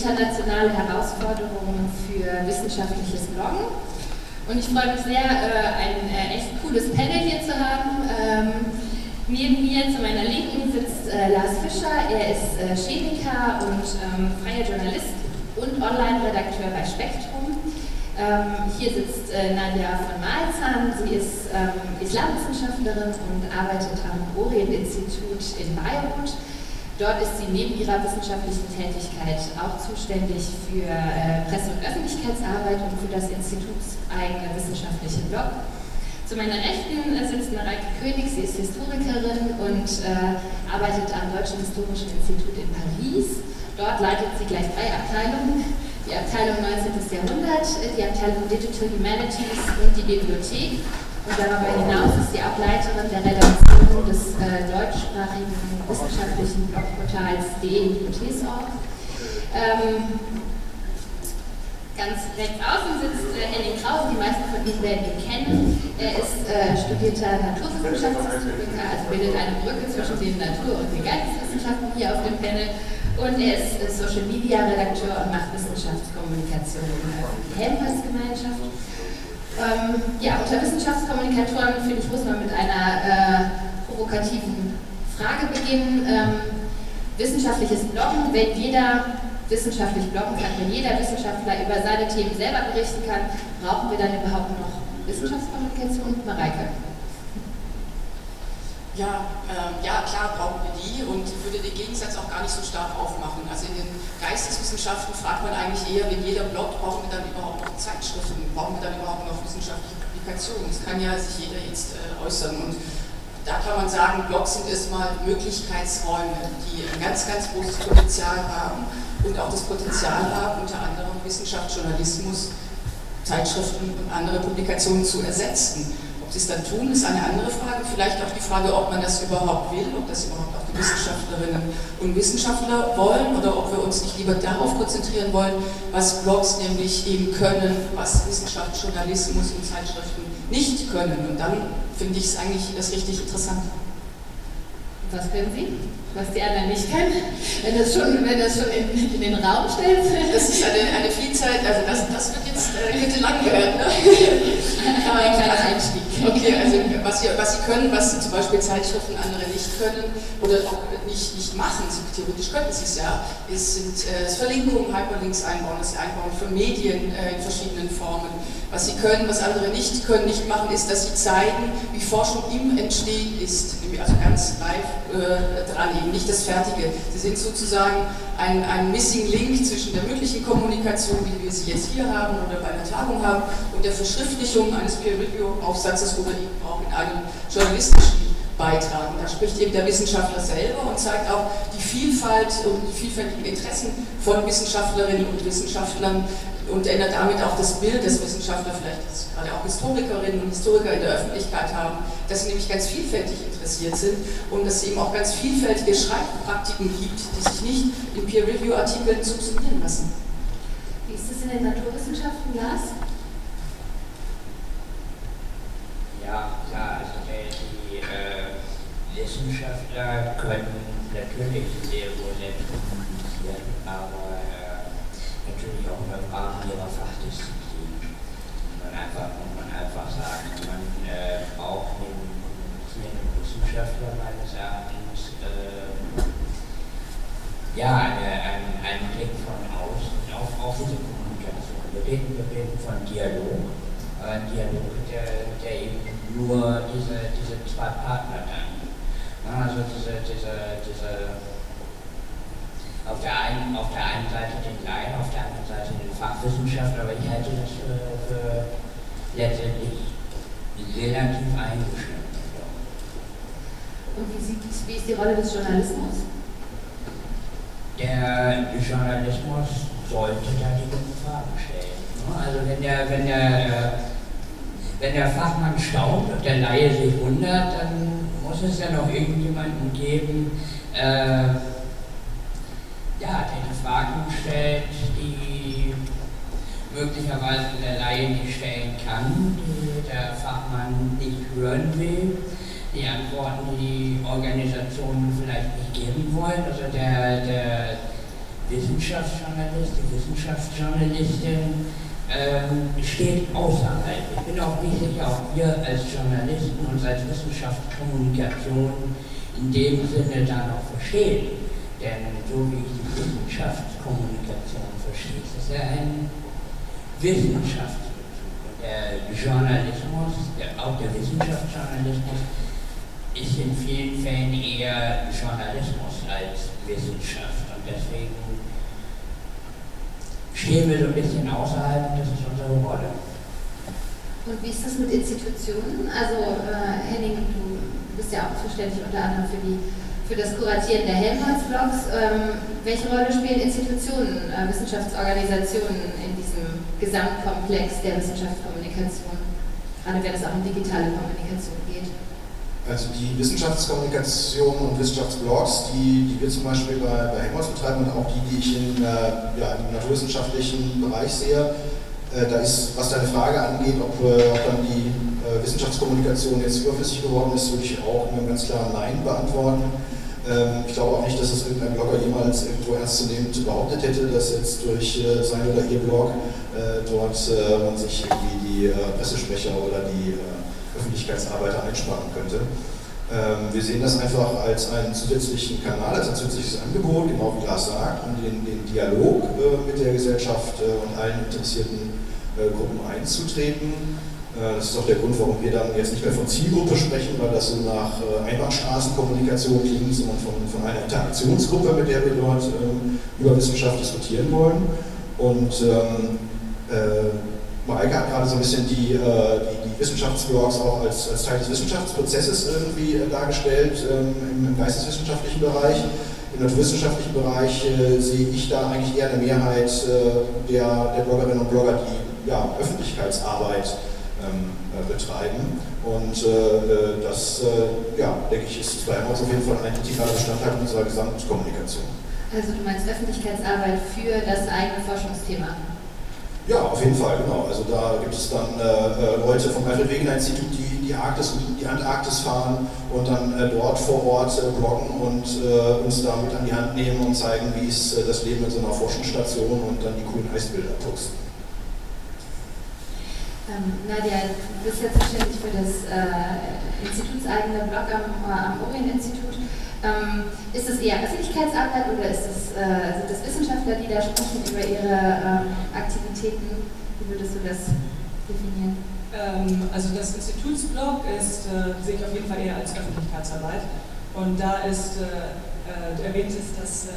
Internationale Herausforderungen für wissenschaftliches Bloggen. Und ich freue mich sehr, äh, ein äh, echt cooles Panel hier zu haben. Ähm, neben mir zu meiner Linken sitzt äh, Lars Fischer. Er ist Chemiker und ähm, freier Journalist und Online-Redakteur bei Spektrum. Ähm, hier sitzt Nadja von Malzahn. Sie ist Islamwissenschaftlerin und arbeitet am Orient-Institut in Beirut. Dort ist sie neben ihrer wissenschaftlichen Tätigkeit auch zuständig für äh, Presse- und Öffentlichkeitsarbeit und für das institutseigene wissenschaftliche Blog. Zu meiner Rechten äh, sitzt Mareike König, sie ist Historikerin und äh, arbeitet am Deutschen Historischen Institut in Paris. Dort leitet sie gleich drei Abteilungen. Die Abteilung 19. Jahrhundert, die Abteilung Digital Humanities und die Bibliothek. Und darüber hinaus ist sie auch Leiterin der Redaktion des äh, deutschsprachigen wissenschaftlichen Blogportals de.hypothese.org. Ähm, ganz rechts außen sitzt äh, Henning Krause, die meisten von Ihnen werden ihn kennen. Er ist äh, studierter Naturwissenschaftshistoriker, also bildet eine Brücke zwischen den Natur- und den Geisteswissenschaften hier auf dem Panel. Und er ist äh, Social Media Redakteur und macht Wissenschaftskommunikation für die Helmholtz-Gemeinschaft. Ähm, ja, unter Wissenschaftskommunikatoren, finde ich, muss man mit einer äh, provokativen Frage beginnen. Ähm, wissenschaftliches Bloggen, wenn jeder wissenschaftlich bloggen kann, wenn jeder Wissenschaftler über seine Themen selber berichten kann, brauchen wir dann überhaupt noch Wissenschaftskommunikation? Mareike. Ja, äh, ja, klar brauchen wir die und würde den Gegensatz auch gar nicht so stark aufmachen. Also in den Geisteswissenschaften fragt man eigentlich eher, wenn jeder bloggt, brauchen wir dann überhaupt noch Zeitschriften, brauchen wir dann überhaupt noch wissenschaftliche Publikationen. Das kann ja sich jeder jetzt äh, äußern und da kann man sagen, Blogs sind erstmal Möglichkeitsräume, die ein ganz, ganz großes Potenzial haben und auch das Potenzial haben, unter anderem Wissenschaft, Journalismus, Zeitschriften und andere Publikationen zu ersetzen. Ob sie es dann tun, ist eine andere Frage. Vielleicht auch die Frage, ob man das überhaupt will, ob das überhaupt auch die Wissenschaftlerinnen und Wissenschaftler wollen oder ob wir uns nicht lieber darauf konzentrieren wollen, was Blogs nämlich eben können, was Wissenschaft, Journalismus und Zeitschriften nicht können. Und dann finde ich es eigentlich das richtig interessant. Was können Sie? Was die anderen nicht können? Wenn das schon, wenn das schon in, in den Raum stellt? Das ist eine, eine Vielzahl, also das, das wird jetzt äh, bitte lang werden. Ne? Ein kleiner Einstieg. Okay, also was sie, was sie können, was zum Beispiel Zeitschriften andere nicht können oder auch nicht, nicht machen, so theoretisch könnten sie es ja, ist, sind äh, Verlinkungen, Hyperlinks einbauen, das Einbauen von Medien äh, in verschiedenen Formen, Was sie können, was andere nicht können, nicht machen, ist, dass sie zeigen, wie Forschung im Entstehen ist. Also ganz live äh, dran eben, nicht das Fertige. Sie sind sozusagen ein, ein Missing Link zwischen der mündlichen Kommunikation, wie wir sie jetzt hier haben oder bei einer Tagung haben, und der Verschriftlichung eines Peer-Review-Aufsatzes oder eben auch in einem journalistischen beitragen. Da spricht eben der Wissenschaftler selber und zeigt auch die Vielfalt und die vielfältigen Interessen von Wissenschaftlerinnen und Wissenschaftlern und ändert damit auch das Bild, das Wissenschaftler vielleicht gerade auch Historikerinnen und Historiker in der Öffentlichkeit haben, dass sie nämlich ganz vielfältig interessiert sind und dass es eben auch ganz vielfältige Schreibpraktiken gibt, die sich nicht in Peer-Review-Artikeln subsumieren lassen. Wie ist das in den Naturwissenschaften, Lars? Ja, klar, also die äh, Wissenschaftler können natürlich sehr wohl kommunizieren, aber Rahmen ihrer Fachdisziplin. Man einfach, muss man einfach sagen, man äh, braucht neben kommunizierenden Wissenschaftler meines Erachtens äh, ja, eine, ein, einen Blick von außen auf, auf diese Kommunikation. Wir reden, wir reden von Dialog, aber ein Dialog, der, der eben nur diese, diese zwei Partner dann. Also diese, diese, diese auf der, einen, auf der einen Seite den Laien, auf der anderen Seite den Fachwissenschaftler, aber ich halte das für, für letztendlich relativ eingeschränkt. Und wie, sieht, wie ist die Rolle des Journalismus? Der Journalismus sollte da die guten Fragen stellen. Also wenn der, wenn der wenn der Fachmann staunt und der Laie sich wundert, dann muss es ja noch irgendjemanden geben, äh, ja, die Fragen stellt, die möglicherweise der Laie nicht stellen kann, die der Fachmann nicht hören will, die Antworten, die Organisationen vielleicht nicht geben wollen. Also der, der Wissenschaftsjournalist, die Wissenschaftsjournalistin ähm, steht außerhalb. Ich bin auch nicht sicher, ob wir als Journalisten und als Wissenschaftskommunikation in dem Sinne da noch verstehen. Denn so wie die Wissenschaftskommunikation verstehe, ist es ja ein Wissenschaftsbezug. Der Journalismus, der, auch der Wissenschaftsjournalismus, ist in vielen Fällen eher Journalismus als Wissenschaft. Und deswegen stehen wir so ein bisschen außerhalb das ist unsere Rolle. Und wie ist das mit Institutionen? Also äh, Henning, du bist ja auch zuständig unter anderem für, die, für das Kuratieren der Helmholtz-Blogs. Ähm, welche Rolle spielen Institutionen, äh, Wissenschaftsorganisationen in diesem Gesamtkomplex der Wissenschaftskommunikation? Gerade wenn es auch um digitale Kommunikation geht. Also die Wissenschaftskommunikation und Wissenschaftsblogs, die, die wir zum Beispiel bei, bei Helmholtz betreiben und auch die, die ich in, äh, ja, im naturwissenschaftlichen Bereich sehe, äh, da ist, was deine Frage angeht, ob, äh, ob dann die äh, Wissenschaftskommunikation jetzt überflüssig geworden ist, würde ich auch mit einem ganz klaren Nein beantworten. Ähm, ich glaube auch nicht, dass es irgendein Blogger jemals irgendwo ernstzunehmend behauptet hätte, dass jetzt durch äh, sein oder ihr Blog äh, dort man sich irgendwie die Pressesprecher oder die Öffentlichkeitsarbeiter einsparen könnte. Ähm, wir sehen das einfach als einen zusätzlichen Kanal, als ein zusätzliches Angebot, genau wie Lars sagt, um den, den Dialog äh, mit der Gesellschaft äh, und allen interessierten äh, Gruppen einzutreten. Das ist auch der Grund, warum wir dann jetzt nicht mehr von Zielgruppe sprechen, weil das so nach Einbahnstraßenkommunikation klingt, sondern von, von einer Interaktionsgruppe, mit der wir dort ähm, über Wissenschaft diskutieren wollen. Und ähm, äh, Maike hat gerade so ein bisschen die, äh, die, die Wissenschaftsblogs auch als, als, Teil des Wissenschaftsprozesses irgendwie äh, dargestellt ähm, im, geisteswissenschaftlichen Bereich. Im naturwissenschaftlichen Bereich äh, sehe ich da eigentlich eher eine Mehrheit äh, der, der Bloggerinnen und Blogger, die ja, Öffentlichkeitsarbeit äh, betreiben. Und äh, das, ja, denke ich, ist bei uns auf jeden Fall ein integraler Bestandteil unserer Gesamtkommunikation. Also du meinst Öffentlichkeitsarbeit für das eigene Forschungsthema? Ja, auf jeden Fall, genau. Also da gibt es dann äh, äh Leute vom Alfred Wegener Institut, die die, Arktis, die Antarktis fahren und dann äh, dort vor Ort äh, bloggen und äh, uns da mit an die Hand nehmen und zeigen, wie ist äh, das Leben in so einer Forschungsstation und dann die coolen Eisbilder posten. Ähm, Nadja, du bist ja zuständig für das institutseigene Blog am, am Orient-Institut. Ähm, ist es eher Öffentlichkeitsarbeit oder ist es, äh, sind es Wissenschaftler, die da sprechen über ihre ähm, Aktivitäten? Wie würdest du das definieren? Ähm, also das Institutsblog ist, äh, sehe ich auf jeden Fall eher als Öffentlichkeitsarbeit. Und da ist äh, äh erwähnt ist, dass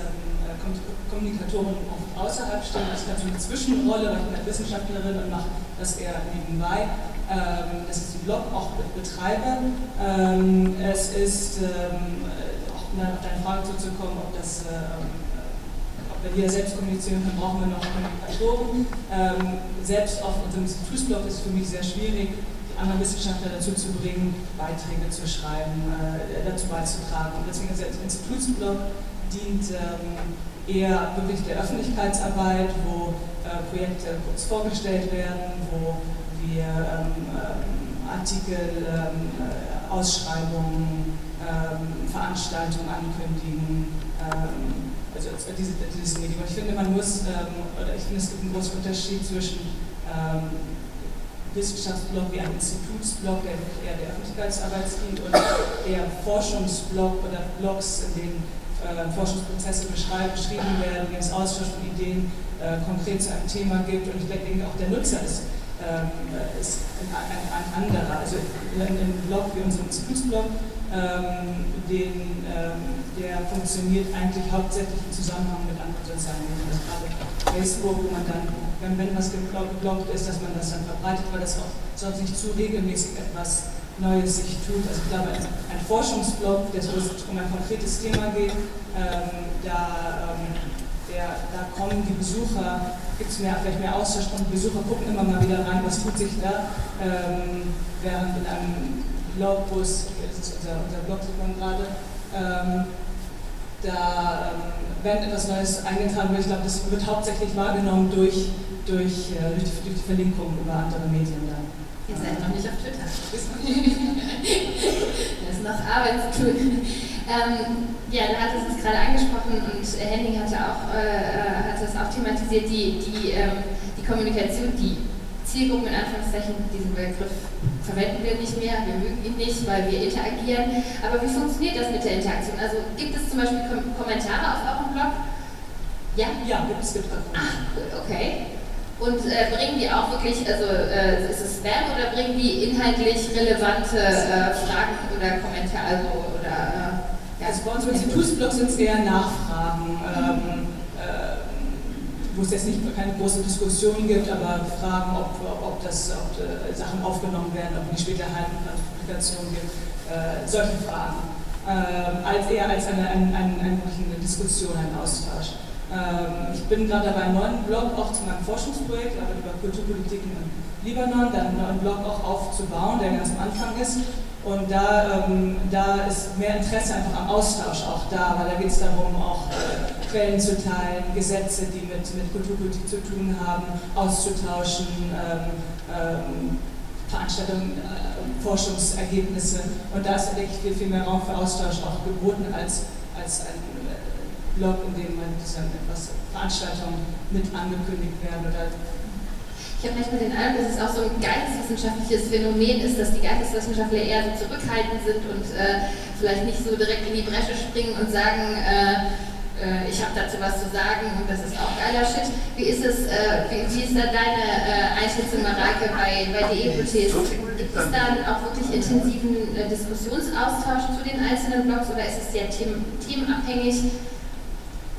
Kommunikatoren oft außerhalb stehen. Das ist natürlich eine Zwischenrolle, weil ich bin Wissenschaftlerin und mache das eher nebenbei. Ähm, das ist die Blog auch betreibe. Ähm, es ist, ähm, auch um auf deine Frage zuzukommen, ob das ähm, wenn wir selbst kommunizieren können, brauchen wir noch Kommunikatoren. Ähm, selbst auf unserem Institutsblog ist es für mich sehr schwierig, die anderen Wissenschaftler dazu zu bringen, Beiträge zu schreiben, äh, dazu beizutragen. Und deswegen ist der Institutsblog dient ähm, eher wirklich der Öffentlichkeitsarbeit, wo äh, Projekte kurz vorgestellt werden, wo wir ähm, ähm Artikel, ähm, äh, Ausschreibungen, ähm, Veranstaltungen ankündigen. Also diese, dieses Medium. Ich finde, man muss, oder ich finde, es gibt einen großen Unterschied zwischen Wissenschaftsblog wie ein Institutsblog, der eher der Öffentlichkeitsarbeit dient, und eher Forschungsblog oder Blogs, in denen äh, Forschungsprozesse beschrieben werden, wenn es Austausch von Ideen äh, konkret zu einem Thema gibt. Und ich denke, auch der Nutzer ist, ähm, ist ein, ein, ein, anderer. Also in einem Blog wie unserem Institutsblog ähm, den, ähm, der funktioniert eigentlich hauptsächlich im Zusammenhang mit anderen sozialen Medien. Also gerade Facebook, wo man dann, wenn, wenn was geblockt ist, dass man das dann verbreitet, weil das auch sonst nicht zu regelmäßig etwas Neues sich tut. Also ich glaube, ein, ein Forschungsblog, der so um ein konkretes Thema geht, ähm, da, ähm, der, da kommen die Besucher, gibt es mehr, vielleicht mehr Austausch und die Besucher gucken immer mal wieder rein, was tut sich da, ähm, während in einem Blogbus, das ist unser, unser Blog, sieht man gerade, ähm, da, ähm, wenn etwas Neues eingetragen wird, ich glaube, das wird hauptsächlich wahrgenommen durch, durch, äh, durch, die, durch die Verlinkung über andere Medien dann. Ihr seid noch nicht auf Twitter. das ist noch Arbeit zu tun. Ähm, ja, du hattest es gerade angesprochen und Henning hatte, auch, äh, hatte es auch thematisiert, die, die, ähm, die Kommunikation, die Zielgruppen in Anführungszeichen, diesen Begriff verwenden wir nicht mehr, wir mögen ihn nicht, weil wir interagieren. Aber wie funktioniert das mit der Interaktion? Also gibt es zum Beispiel Kom Kommentare auf eurem Blog? Ja? Ja, gibt es. Gibt Ach, cool, okay. Und äh, bringen die auch wirklich, also äh, ist es Spam oder bringen die inhaltlich relevante äh, Fragen oder Kommentare? Also, oder, äh, ja. also bei uns im Institutsblog sind es eher Nachfragen. Ähm, wo es jetzt nicht keine große Diskussion gibt, aber Fragen, ob, ob, das, ob äh, Sachen aufgenommen werden, ob es später Publikationen gibt, äh, solche Fragen. Äh, als eher als eine, eine, eine, eine Diskussion, ein Austausch. Ähm, ich bin gerade dabei, einen neuen Blog auch zu meinem Forschungsprojekt, aber über Kulturpolitik im Libanon, dann einen neuen Blog auch aufzubauen, der ganz am Anfang ist. Und da, ähm, da ist mehr Interesse einfach am Austausch auch da, weil da geht es darum, auch äh, Quellen zu teilen, Gesetze, die mit, mit Kulturpolitik zu tun haben, auszutauschen, ähm, ähm, Veranstaltungen, äh, Forschungsergebnisse. Und da ist, denke ich, viel, viel mehr Raum für Austausch auch geboten als, als ein Blog, in dem man etwas Veranstaltungen mit angekündigt werden oder ich habe manchmal den Eindruck, dass es auch so ein geisteswissenschaftliches Phänomen ist, dass die Geisteswissenschaftler eher so zurückhaltend sind und äh, vielleicht nicht so direkt in die Bresche springen und sagen, äh, äh, ich habe dazu was zu sagen und das ist auch geiler Shit. Wie ist es, äh, wie, wie, ist da deine äh, Einschätzung, Mareike, bei, bei der Hypothese? Gibt es da auch wirklich intensiven äh, Diskussionsaustausch zu den einzelnen Blogs oder ist es sehr them themenabhängig?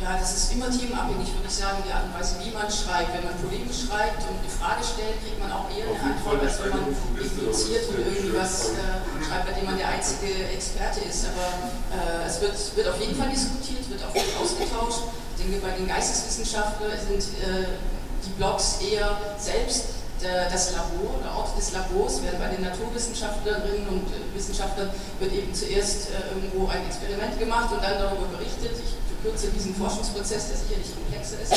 Ja, das ist immer themenabhängig, würde ich sagen, die Art und Weise, wie man schreibt. Wenn man polemisch schreibt und eine Frage stellt, kriegt man auch eher eine Antwort, als wenn man impliziert und irgendwie was äh, schreibt, bei dem man der einzige Experte ist. Aber äh, es wird, wird auf jeden Fall diskutiert, wird auch ausgetauscht. Ich denke, bei den Geisteswissenschaftlern sind äh, die Blogs eher selbst das Labor, der Ort des Labors, während bei den Naturwissenschaftlerinnen und Wissenschaftlern wird eben zuerst äh, irgendwo ein Experiment gemacht und dann darüber berichtet. Ich verkürze diesen Forschungsprozess, der sicherlich komplexer ist.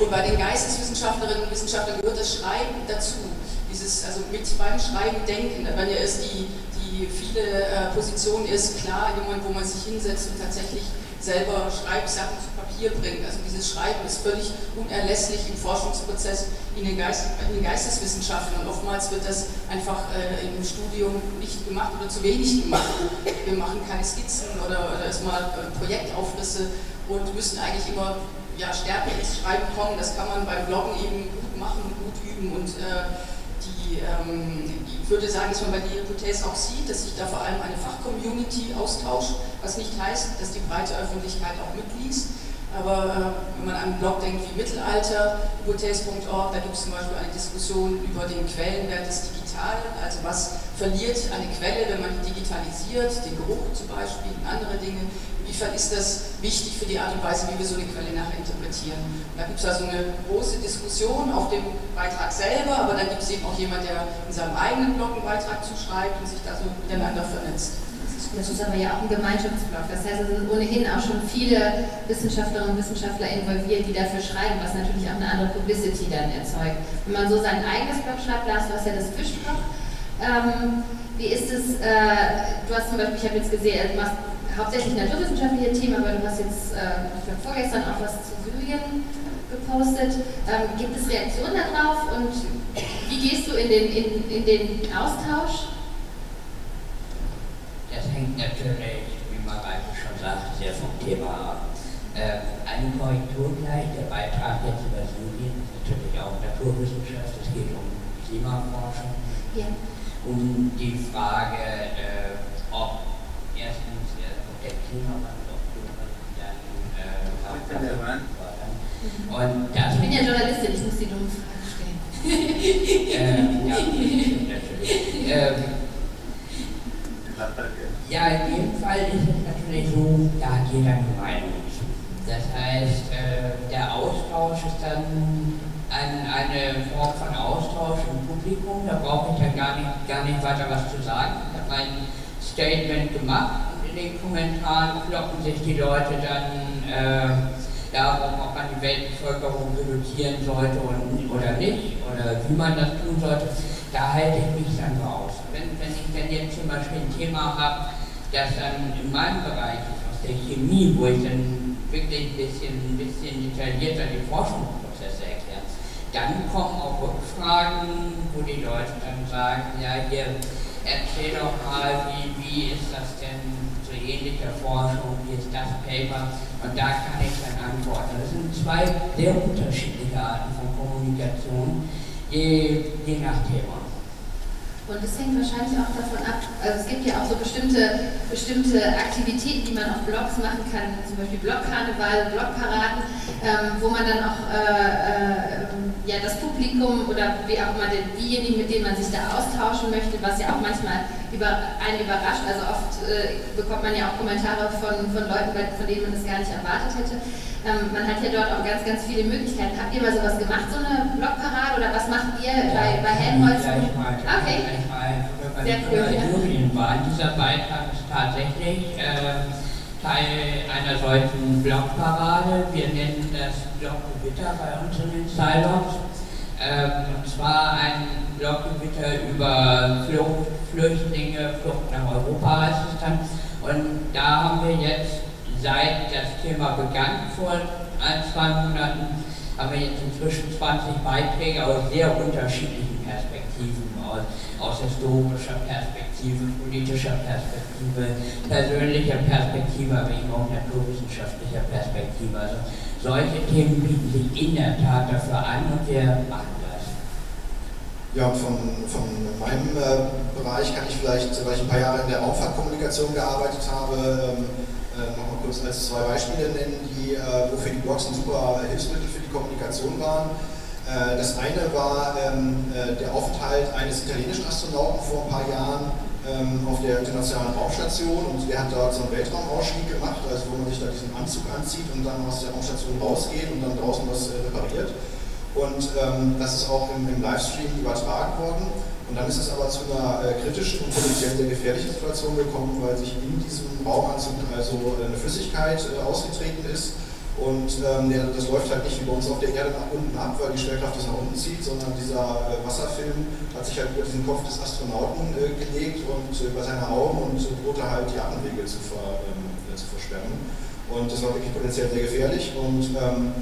Und bei den Geisteswissenschaftlerinnen und Wissenschaftlern gehört das Schreiben dazu. Dieses, also mit beim Schreiben denken, wenn ja erst die, die viele äh, Position ist, klar, in wo man sich hinsetzt und tatsächlich selber Schreibsachen zu Papier bringt. Also dieses Schreiben ist völlig unerlässlich im Forschungsprozess in den, Geist, in den Geisteswissenschaften und oftmals wird das einfach äh, im Studium nicht gemacht oder zu wenig gemacht. Wir machen keine Skizzen oder, oder erstmal äh, Projektaufrisse und müssen eigentlich immer ja, stärker ins Schreiben kommen. Das kann man beim Bloggen eben gut machen, gut üben und äh, die ähm, ich würde sagen, dass man bei der Hypothese auch sieht, dass sich da vor allem eine Fachcommunity austauscht, was nicht heißt, dass die breite Öffentlichkeit auch mitliest. Aber äh, wenn man an einen Blog denkt wie Mittelalter, hypothese.org, da gibt es zum Beispiel eine Diskussion über den Quellenwert des Digitalen, also was verliert eine Quelle, wenn man digitalisiert, den Geruch zum Beispiel und andere Dinge. Inwiefern ist das wichtig für die Art und Weise, wie wir so eine Quelle nachher interpretieren? Und da gibt es also eine große Diskussion auf dem Beitrag selber, aber dann gibt es eben auch jemand, der in seinem eigenen Blog einen Beitrag zuschreibt und sich da so miteinander vernetzt. Das ist aber ja auch ein Gemeinschaftsblog. Das heißt, es sind ohnehin auch schon viele Wissenschaftlerinnen und Wissenschaftler involviert, die dafür schreiben, was natürlich auch eine andere Publicity dann erzeugt. Wenn man so sein eigenes Blog schreibt, Lars, du hast ja das Fischblog. Ähm, wie ist es, äh, du hast zum Beispiel, ich habe jetzt gesehen, du machst hauptsächlich naturwissenschaftliche Themen, aber du hast jetzt äh, ich vorgestern auch was zu Syrien gepostet. Ähm, gibt es Reaktionen darauf und wie gehst du in den, in, in den Austausch? Das hängt natürlich, wie Mareike schon sagt, sehr vom Thema ab. Äh, eine Korrektur gleich, der Beitrag jetzt über Syrien ist natürlich auch Naturwissenschaft, es geht um Klimaforschung, ja. um die Frage, äh, ob erstens äh, der Klimawandel dann äh, und das ich bin ja Journalistin, ich muss die dummen Fragen stellen. äh, ja, natürlich. Ähm, ja, in jedem Fall ist es natürlich so, da hat jeder Meinung. Das heißt, äh, der Austausch ist dann ein, eine Form von Austausch im Publikum. Da brauche ich ja gar nicht, gar nicht weiter was zu sagen. Ich habe mein Statement gemacht und in den Kommentaren kloppen sich die Leute dann äh, darum, ob man die Weltbevölkerung reduzieren sollte oder nicht, oder wie man das tun sollte. Da halte ich mich dann raus. Wenn, jetzt zum Beispiel ein Thema habe, das dann in meinem Bereich ist, aus der Chemie, wo ich dann wirklich ein bisschen, ein bisschen detaillierter die Forschungsprozesse erkläre, dann kommen auch Rückfragen, wo die Leute dann sagen, ja hier, erzähl doch mal, wie, wie ist das denn so ähnlicher Forschung, wie ist das Paper und da kann ich dann antworten. Das sind zwei sehr unterschiedliche Arten von Kommunikation, je, je nach Thema. Und es hängt wahrscheinlich auch davon ab, also es gibt ja auch so bestimmte, bestimmte Aktivitäten, die man auf Blogs machen kann, zum Beispiel Blogkarneval, Blogparaden, ähm, wo man dann auch äh, äh, ja, das Publikum oder wie auch immer diejenigen, mit denen man sich da austauschen möchte, was ja auch manchmal über, einen überrascht. Also oft äh, bekommt man ja auch Kommentare von, von Leuten, von denen man es gar nicht erwartet hätte. Ähm, man hat ja dort auch ganz, ganz viele Möglichkeiten. Habt ihr mal sowas gemacht, so eine Blogparade oder was macht ihr bei, bei Helmholtz? Ja, ich mal, okay. Ich mal, Sehr cool. Ja. war. Dieser Beitrag ist tatsächlich äh, Teil einer solchen Blogparade. Wir nennen das Bloggewitter bei uns in den Silos. Ähm, und zwar ein Bloggewitter über Flucht, Flüchtlinge, Flucht nach Europa heißt es dann. Und da haben wir jetzt seit das Thema begann vor ein, zwei Monaten, haben wir jetzt inzwischen 20 Beiträge aus sehr unterschiedlichen Perspektiven, aus, aus historischer Perspektive, politischer Perspektive, persönlicher Perspektive, aber eben auch naturwissenschaftlicher Perspektive. Also solche Themen bieten sich in der Tat dafür an und wir machen Ja, von, von meinem äh, Bereich kann ich vielleicht, weil ich ein paar Jahre in der Raumfahrtkommunikation gearbeitet habe, ähm, äh, nochmal kurz als zwei Beispiele nennen, die, äh, wofür die Blogs ein super Hilfsmittel für die Kommunikation waren. Äh, das eine war ähm, der Aufenthalt eines italienischen Astronauten vor ein paar Jahren ähm, auf der internationalen Raumstation und der hat dort so einen Weltraumausstieg gemacht, also wo man sich da diesen Anzug anzieht und dann aus der Raumstation rausgeht und dann draußen was repariert. Und ähm, das ist auch im, im Livestream übertragen worden. Und dann ist es aber zu einer äh, kritischen und potenziell sehr gefährlichen Situation gekommen, weil sich in diesem Raumanzug also äh, eine Flüssigkeit äh, ausgetreten ist. Und ähm, das läuft halt nicht wie bei uns auf der Erde nach unten ab, weil die Schwerkraft das nach unten zieht, sondern dieser äh, Wasserfilm hat sich halt über diesen Kopf des Astronauten äh, gelegt und äh, über seine Augen und drohte halt die Atemwege zu, ver, ähm, zu versperren. Und das war wirklich potenziell sehr gefährlich. Und ähm,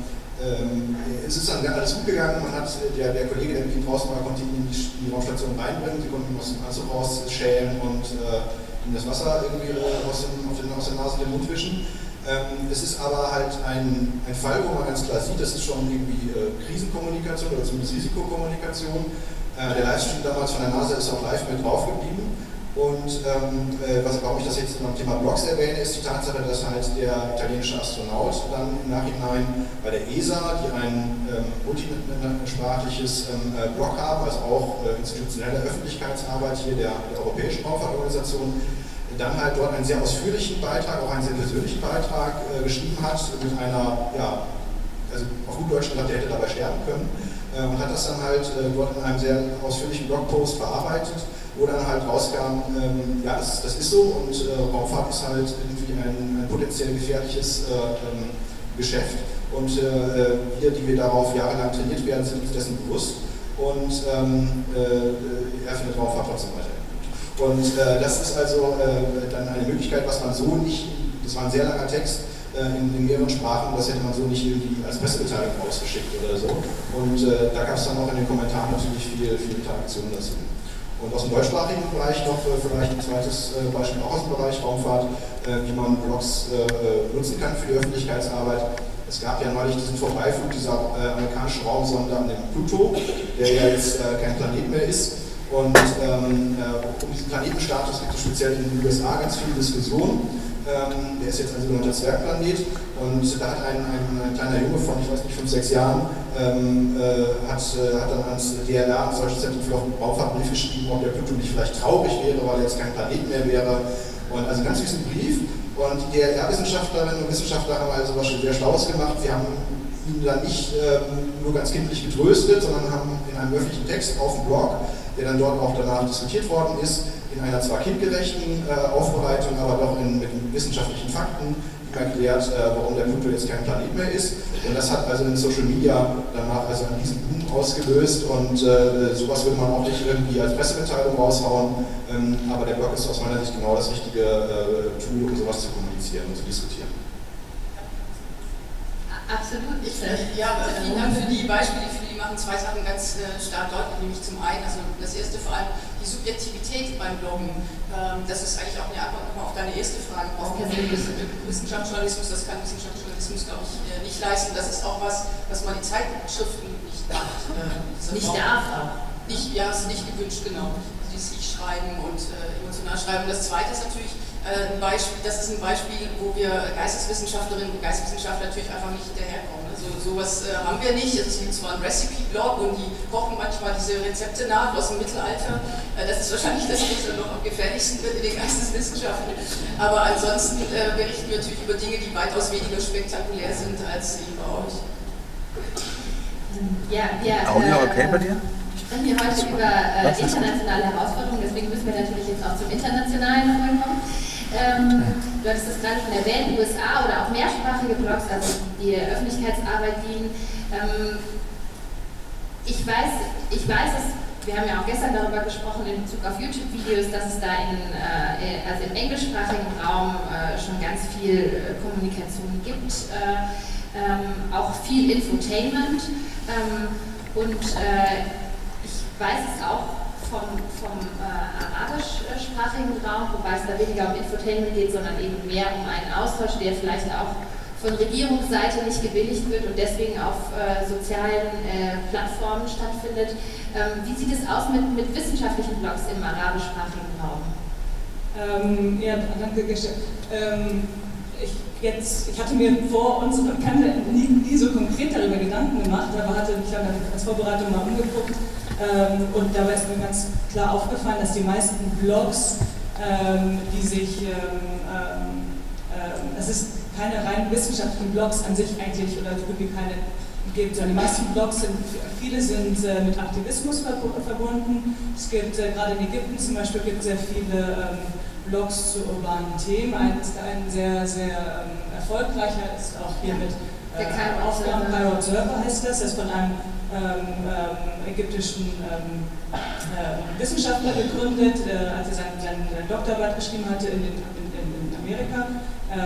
ähm, es ist dann alles gut gegangen, man hat, der, der Kollege, der mit ihm draußen war, konnte ihn in die, in die Raumstation reinbringen, sie konnten ihn aus dem Anzug rausschälen und äh, ihm das Wasser irgendwie aus, dem, den, aus der Nase den Mund wischen. Ähm, es ist aber halt ein, ein Fall, wo man ganz klar sieht, das ist schon irgendwie äh, Krisenkommunikation oder zumindest Risikokommunikation. Äh, der Livestream damals von der NASA ist auch live mit drauf geblieben. Und ähm, äh, was, warum ich das jetzt beim Thema Blogs erwähne, ist die Tatsache, dass halt der italienische Astronaut dann im Nachhinein bei der ESA, die ein ähm, multisprachliches ähm, äh, Blog haben, also auch äh, institutionelle Öffentlichkeitsarbeit hier der, der Europäischen Raumfahrtorganisation, dann halt dort einen sehr ausführlichen Beitrag, auch einen sehr persönlichen Beitrag äh, geschrieben hat mit einer, ja, also auf gut Deutsch gesagt, der hätte dabei sterben können äh, und hat das dann halt äh, dort in einem sehr ausführlichen Blogpost verarbeitet wo dann halt rauskam, ähm, ja, das, das, ist so und äh, Raumfahrt ist halt irgendwie ein, ein potenziell gefährliches äh, ähm, Geschäft und äh, wir, die wir darauf jahrelang trainiert werden, sind uns dessen bewusst und ähm, äh, er findet Raumfahrt trotzdem weiterhin gut. Und äh, das ist also äh, dann eine Möglichkeit, was man so nicht, das war ein sehr langer Text, in, in, mehreren Sprachen, das hätte man so nicht irgendwie als Pressemitteilung rausgeschickt oder so. Und da gab es dann auch in den Kommentaren natürlich viel, viel Interaktion dazu. Und aus dem deutschsprachigen Bereich noch äh, vielleicht ein zweites äh, Beispiel auch aus dem Bereich Raumfahrt, äh, wie man Blogs nutzen kann für die Öffentlichkeitsarbeit. Es gab ja neulich diesen Vorbeiflug dieser amerikanischen Raumsonde an dem Pluto, der ja jetzt kein Planet mehr ist. Und ähm, um diesen Planetenstatus gibt es speziell in den USA ganz viele Diskussionen. Ähm, der ist jetzt ein sogenannter Zwergplanet und da hat ein, ein, kleiner Junge von, ich weiß nicht, fünf, sechs Jahren, ähm, äh, hat, äh, hat dann ans DLR, ans Deutsche Zentrum für Raumfahrt, Brief geschrieben, ob der Pluto nicht vielleicht traurig wäre, weil er jetzt kein Planet mehr wäre. Und also ganz süßen Brief. Und die DLR-Wissenschaftlerinnen und Wissenschaftler haben also was sehr Schlaues gemacht. Sie haben ihn dann nicht ähm, nur ganz kindlich getröstet, sondern haben in einem öffentlichen Text auf dem Blog, der dann dort auch danach diskutiert worden ist, in einer zwar kindgerechten äh, Aufbereitung, aber doch in, mit wissenschaftlichen Fakten erklärt, äh, warum der Pluto jetzt kein Planet mehr ist. Und das hat also in Social Media danach also einen riesen Boom ausgelöst und äh, sowas würde man auch nicht irgendwie als Pressemitteilung raushauen, ähm, aber der Blog ist aus meiner Sicht genau das richtige äh, Tool, um sowas zu kommunizieren und zu diskutieren. Absolut. Ich, ja, vielen Dank für die Beispiele, für die machen zwei Sachen ganz äh, stark deutlich, nämlich zum einen, also das erste vor allem die Subjektivität beim Bloggen. Ähm, das ist eigentlich auch eine Antwort nochmal auf deine erste Frage. Brauchen wir Wissenschaftsjournalismus, das kann Wissenschaftsjournalismus, glaube ich, äh, nicht leisten. Das ist auch was, was man die Zeitschriften nicht macht. Äh, nicht darf auch. Nicht, ja, ist nicht gewünscht, genau. Die sich schreiben und äh, emotional schreiben. Das zweite ist natürlich, ein Beispiel, das ist ein Beispiel, wo wir Geisteswissenschaftlerinnen und Geisteswissenschaftler natürlich einfach nicht hinterherkommen. Also sowas äh, haben wir nicht. Es gibt zwar einen Recipe-Blog und die kochen manchmal diese Rezepte nach aus dem Mittelalter. Äh, das ist wahrscheinlich das, was noch am gefährlichsten wird in den Geisteswissenschaften. Aber ansonsten äh, berichten wir natürlich über Dinge, die weitaus weniger spektakulär sind als die bei euch. Ja, ja. Audio okay bei dir? sprechen wir heute über äh, internationale Herausforderungen, deswegen müssen wir natürlich jetzt auch zum Internationalen nochmal kommen. Ähm, du hattest das gerade schon erwähnt, USA oder auch mehrsprachige Blogs, also die Öffentlichkeitsarbeit dienen. Ähm, ich weiß, ich weiß es, wir haben ja auch gestern darüber gesprochen in Bezug auf YouTube-Videos, dass es da in, äh, also im englischsprachigen Raum äh, schon ganz viel äh, Kommunikation gibt, äh, ähm, auch viel Infotainment ähm, und äh, ich weiß es auch vom, vom äh, arabischsprachigen Raum, wobei es da weniger um Infotainment geht, sondern eben mehr um einen Austausch, der vielleicht auch von Regierungsseite nicht gebilligt wird und deswegen auf äh, sozialen äh, Plattformen stattfindet. Ähm, wie sieht es aus mit, mit wissenschaftlichen Blogs im arabischsprachigen Raum? Ähm, ja, danke. Ähm, ich, jetzt, ich hatte mir vor unserem Panel nie, nie so konkret darüber Gedanken gemacht, aber hatte mich als Vorbereitung mal umgeguckt ähm, und dabei ist mir ganz klar aufgefallen, dass die meisten Blogs, ähm, die sich, ähm, ähm, es ist keine rein wissenschaftlichen Blogs an sich eigentlich oder so wie keine gibt, sondern die meisten Blogs sind, viele sind äh, mit Aktivismus verbunden. Es gibt äh, gerade in Ägypten zum Beispiel gibt sehr viele ähm, Blogs zu urbanen Themen. Ein, ein sehr, sehr ähm, erfolgreicher ist auch hier mit äh, Aufgaben Cairo Observer heißt das, das ist von einem ähm, ähm, ägyptischen ähm, äh, Wissenschaftler gegründet, äh, als er seine, seine, seine Doktorarbeit geschrieben hatte in, in, in Amerika ähm,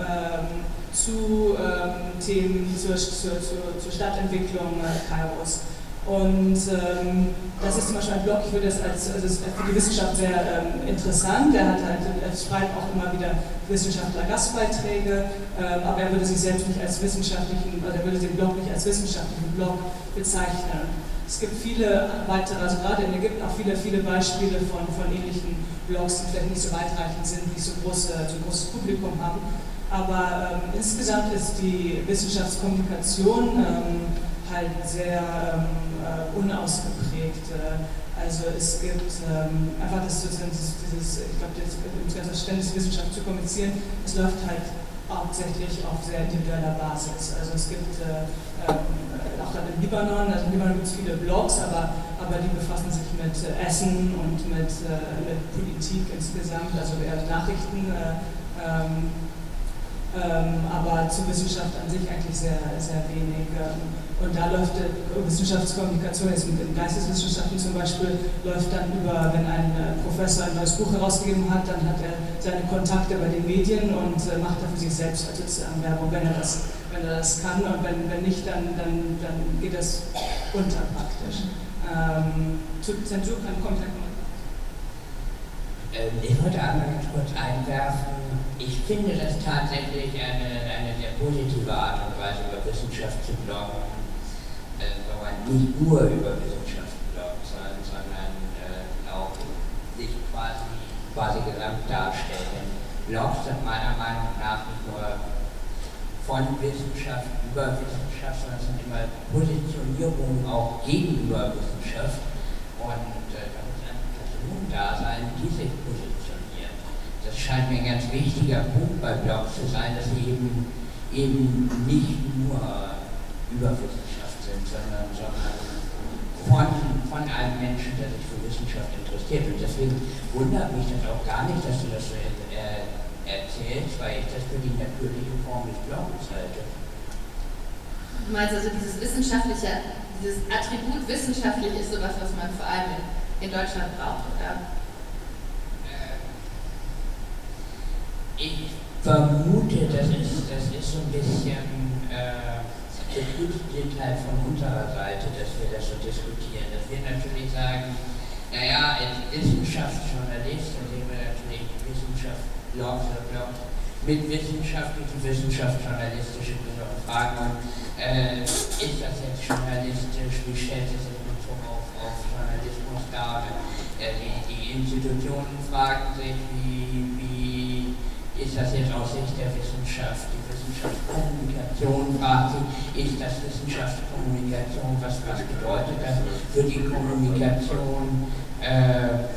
ähm, zu ähm, Themen zur, zur, zur, zur Stadtentwicklung äh, Kairos. Und ähm, das ist zum Beispiel ein Blog, ich würde das als, also ist für die Wissenschaft sehr ähm, interessant. Er, hat halt, er schreibt auch immer wieder Wissenschaftler Gastbeiträge, ähm, aber er würde sich selbst nicht als wissenschaftlichen, also er würde den Blog nicht als wissenschaftlichen Blog bezeichnen. es gibt viele weitere, also gerade in Ägypten auch viele, viele Beispiele von, von ähnlichen Blogs, die vielleicht nicht so weitreichend sind, die so, große, so großes Publikum haben. Aber ähm, insgesamt ist die Wissenschaftskommunikation ähm, halt sehr ähm, äh, unausgeprägt. Äh, also es gibt ähm, einfach das, dieses, dieses ich glaube, das, ganze Verständnis Wissenschaft zu kommunizieren, es läuft halt hauptsächlich auf sehr individueller Basis. Also es gibt äh, äh, auch dann im Libanon, also im Libanon gibt es viele Blogs, aber, aber die befassen sich mit äh, Essen und mit, äh, mit Politik insgesamt, also eher Nachrichten. Äh, ähm, aber zur Wissenschaft an sich eigentlich sehr, sehr wenig. Ähm, und da läuft Wissenschaftskommunikation, jetzt mit den Geisteswissenschaften zum Beispiel, läuft dann über, wenn ein äh, Professor ein neues Buch herausgegeben hat, dann hat er seine Kontakte bei den Medien und äh, macht da für sich selbst halt sozusagen Werbung, wenn er das, wenn er das kann. Und wenn, wenn nicht, dann, dann, dann geht das unter praktisch. Ähm, Zensur kann Kontakt machen. Ähm, ich wollte einmal ganz kurz einwerfen, ich finde das tatsächlich eine, eine sehr positive Art und Weise, über Wissenschaft zu bloggen nicht nur über Wissenschaft glaubt, sondern, sondern äh, auch sich quasi, quasi gesamt darstellen. Blogs sind meiner Meinung nach nicht nur von Wissenschaft über Wissenschaft, sondern es sind immer Positionierungen auch gegenüber Wissenschaft. Und eine Person da sein, die sich positioniert. Das scheint mir ein ganz wichtiger Punkt bei Blogs zu sein, dass sie eben, eben nicht nur über Wissenschaft sondern, sondern von, von einem Menschen, der sich für Wissenschaft interessiert. Und deswegen wundert mich das auch gar nicht, dass du das so äh, erzählst, weil ich das für die natürliche Form des Glaubens halte. Du meinst also dieses wissenschaftliche, dieses Attribut wissenschaftlich ist sowas, was man vor allem in, in Deutschland braucht, oder? Äh, ich vermute, das ist, das ist so ein bisschen äh, befriedigt halt von unserer Seite, dass wir das so diskutieren. Dass wir natürlich sagen, naja, als Wissenschaftsjournalist, da sehen wir natürlich die Wissenschaft, Blogs oder Blogs mit wissenschaftlichen, wissenschaftsjournalistischen Fragen. Und, äh, ist das jetzt journalistisch? Wie stellt es sich in Bezug auf, auf Journalismus dar? Äh, die, Institutionen fragen sich, wie, wie ist das jetzt aus Sicht der Wissenschaft? Die Wissenschaftskommunikation fragt sich, ist das Wissenschaftskommunikation, was, was bedeutet das für die Kommunikation? Äh,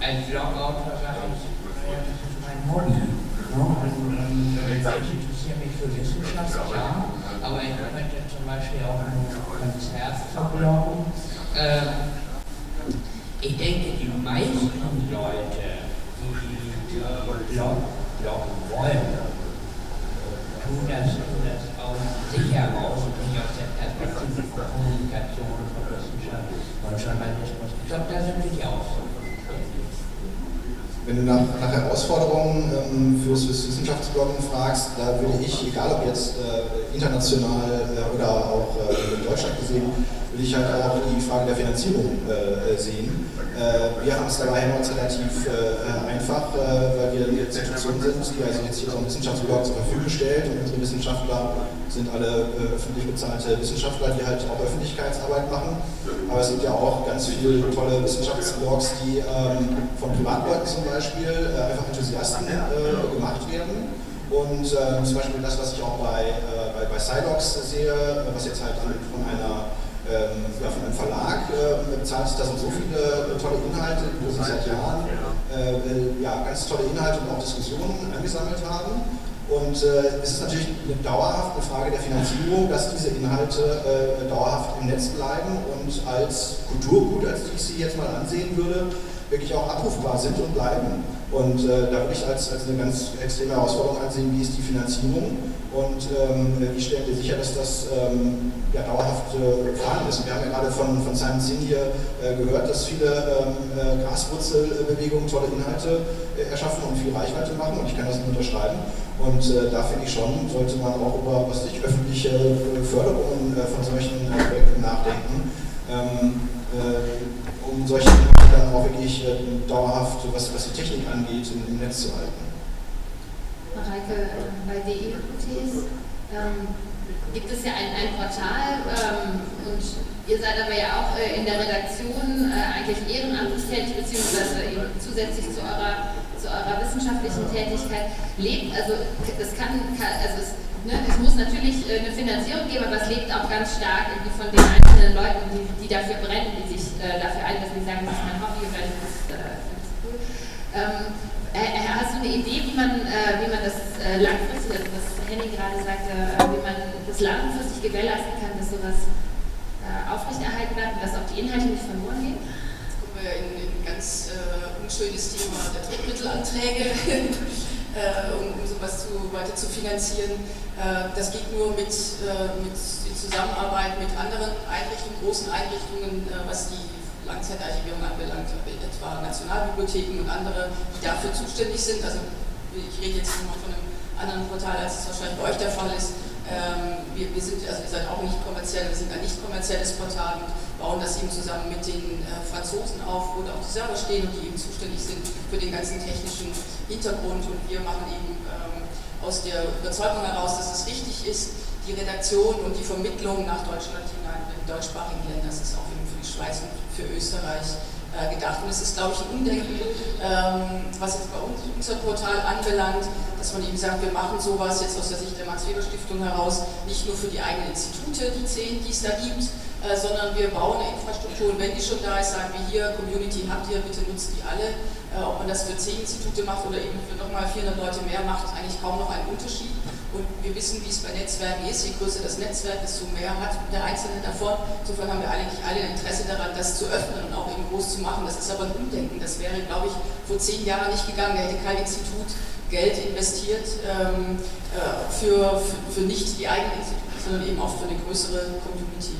als Blogautor sage ich, ja, das ist mein Hobby. Ne? Und, und ich interessiere mich für Wissenschaft, ja, aber ich könnte zum Beispiel auch ein Konzert verbloggen. Äh, ich denke, die meisten Leute, die bloggen, bloggen wollen, tun das, tun das aus sich heraus und nicht aus der Perspektive von Kommunikation, von Wissenschaft, von Journalismus. Ich glaube, da sind wir auch so. Wenn du nach, nach Herausforderungen ähm, fürs, fürs Wissenschaftsbloggen fragst, da würde ich, egal ob jetzt äh, international äh, oder auch äh, in Deutschland gesehen, würde ich halt auch die Frage der Finanzierung äh, sehen. Äh, wir haben es dabei Helmholtz relativ äh, einfach, weil wir eine Institution sind, die also jetzt hier einen Wissenschaftsblog zur Verfügung stellt und unsere Wissenschaftler sind alle öffentlich bezahlte Wissenschaftler, die halt auch Öffentlichkeitsarbeit machen. Aber es gibt ja auch ganz viele tolle Wissenschaftsblogs, die ähm, von Privatleuten zum Beispiel einfach Enthusiasten gemacht werden. Und äh, zum Beispiel das, was ich auch bei, äh, bei, bei Silox sehe, was jetzt halt von einer ähm, ja, von einem Verlag äh, bezahlt sich das und so viele tolle Inhalte, wo sie seit Jahren äh, äh, ja, ganz tolle Inhalte und auch Diskussionen angesammelt haben. Und äh, es ist natürlich eine dauerhafte Frage der Finanzierung, dass diese Inhalte äh, dauerhaft im Netz bleiben und als Kulturgut, als ich sie jetzt mal ansehen würde, wirklich auch abrufbar sind und bleiben. Und äh, da würde ich als, als eine ganz extreme Herausforderung ansehen, wie ist die Finanzierung und ähm, wie stellen wir sicher, dass das ähm, ja, dauerhaft äh, ist. Wir haben ja gerade von, von Simon Sinn hier äh, gehört, dass viele ähm, äh, Graswurzelbewegungen tolle Inhalte äh, erschaffen und viel Reichweite machen und ich kann das nur unterschreiben. Und äh, da finde ich schon, sollte man auch über was ich, öffentliche Förderungen von solchen Projekten nachdenken. Ähm, um solche Inhalte dann auch wirklich dauerhaft, was, was die Technik angeht, im, im Netz zu halten. Mareike, bei DE-UTs, ähm, gibt es ja ein, ein Portal ähm, und ihr seid aber ja auch äh, in der Redaktion äh, eigentlich ehrenamtlich tätig, beziehungsweise eben zusätzlich zu eurer, zu eurer wissenschaftlichen Tätigkeit lebt. Also es kann, kann also es, es muss natürlich äh, eine Finanzierung geben, aber es lebt auch ganz stark von den einzelnen Leuten, die, die dafür brennen, die sich äh, dafür einsetzen, die sagen, das ist mein Hobby oder das ist, äh, cool. Ähm, äh, hast du eine Idee, wie man, äh, wie man das äh, langfristig, also was Henning gerade sagte, wie man das langfristig gewährleisten kann, dass sowas aufrechterhalten bleibt und dass auch die Inhalte nicht verloren gehen? Jetzt kommen wir in ein ganz äh, unschönes Thema der Drittmittelanträge, äh, um, um sowas zu, weiter zu finanzieren. Äh, das geht nur mit, mit in Zusammenarbeit mit anderen Einrichtungen, großen Einrichtungen, was die Langzeitarchivierung anbelangt, etwa Nationalbibliotheken und andere, die dafür zuständig sind. Also ich rede jetzt nochmal von einem anderen Portal, als es wahrscheinlich bei euch der Fall ist. Ähm, wir, wir, sind, also wir sind auch nicht kommerziell, wir sind ein nicht kommerzielles Portal und bauen das eben zusammen mit den äh, Franzosen auf, wo da auch die Server stehen und die eben zuständig sind für den ganzen technischen Hintergrund. Und wir machen eben ähm, aus der Überzeugung heraus, dass es richtig ist, die Redaktion und die Vermittlung nach Deutschland hinein, in deutschsprachigen Länder, das ist auch eben für die Schweiz und für Österreich äh, gedacht. Und es ist, glaube ich, ein Umdenken, ähm, was jetzt bei uns unser Portal anbelangt, dass man eben sagt, wir machen sowas jetzt aus der Sicht der Max-Weber-Stiftung heraus, nicht nur für die eigenen Institute, die zehn, die es da gibt, äh, sondern wir bauen eine Infrastruktur und wenn die schon da ist, sagen wir hier, Community habt ihr, bitte nutzt die alle. Äh, ob man das für zehn Institute macht oder eben für nochmal 400 Leute mehr, macht eigentlich kaum noch einen Unterschied. Und wir wissen, wie es bei Netzwerken ist. Je größer das Netzwerk, desto mehr hat der Einzelne davon. Insofern haben wir eigentlich alle Interesse daran, das zu öffnen und auch eben groß zu machen. Das ist aber ein Umdenken. Das wäre, glaube ich, vor zehn Jahren nicht gegangen. Da hätte kein Institut Geld investiert ähm, äh, für, für, für, nicht die eigenen Institute, sondern eben auch für eine größere Community.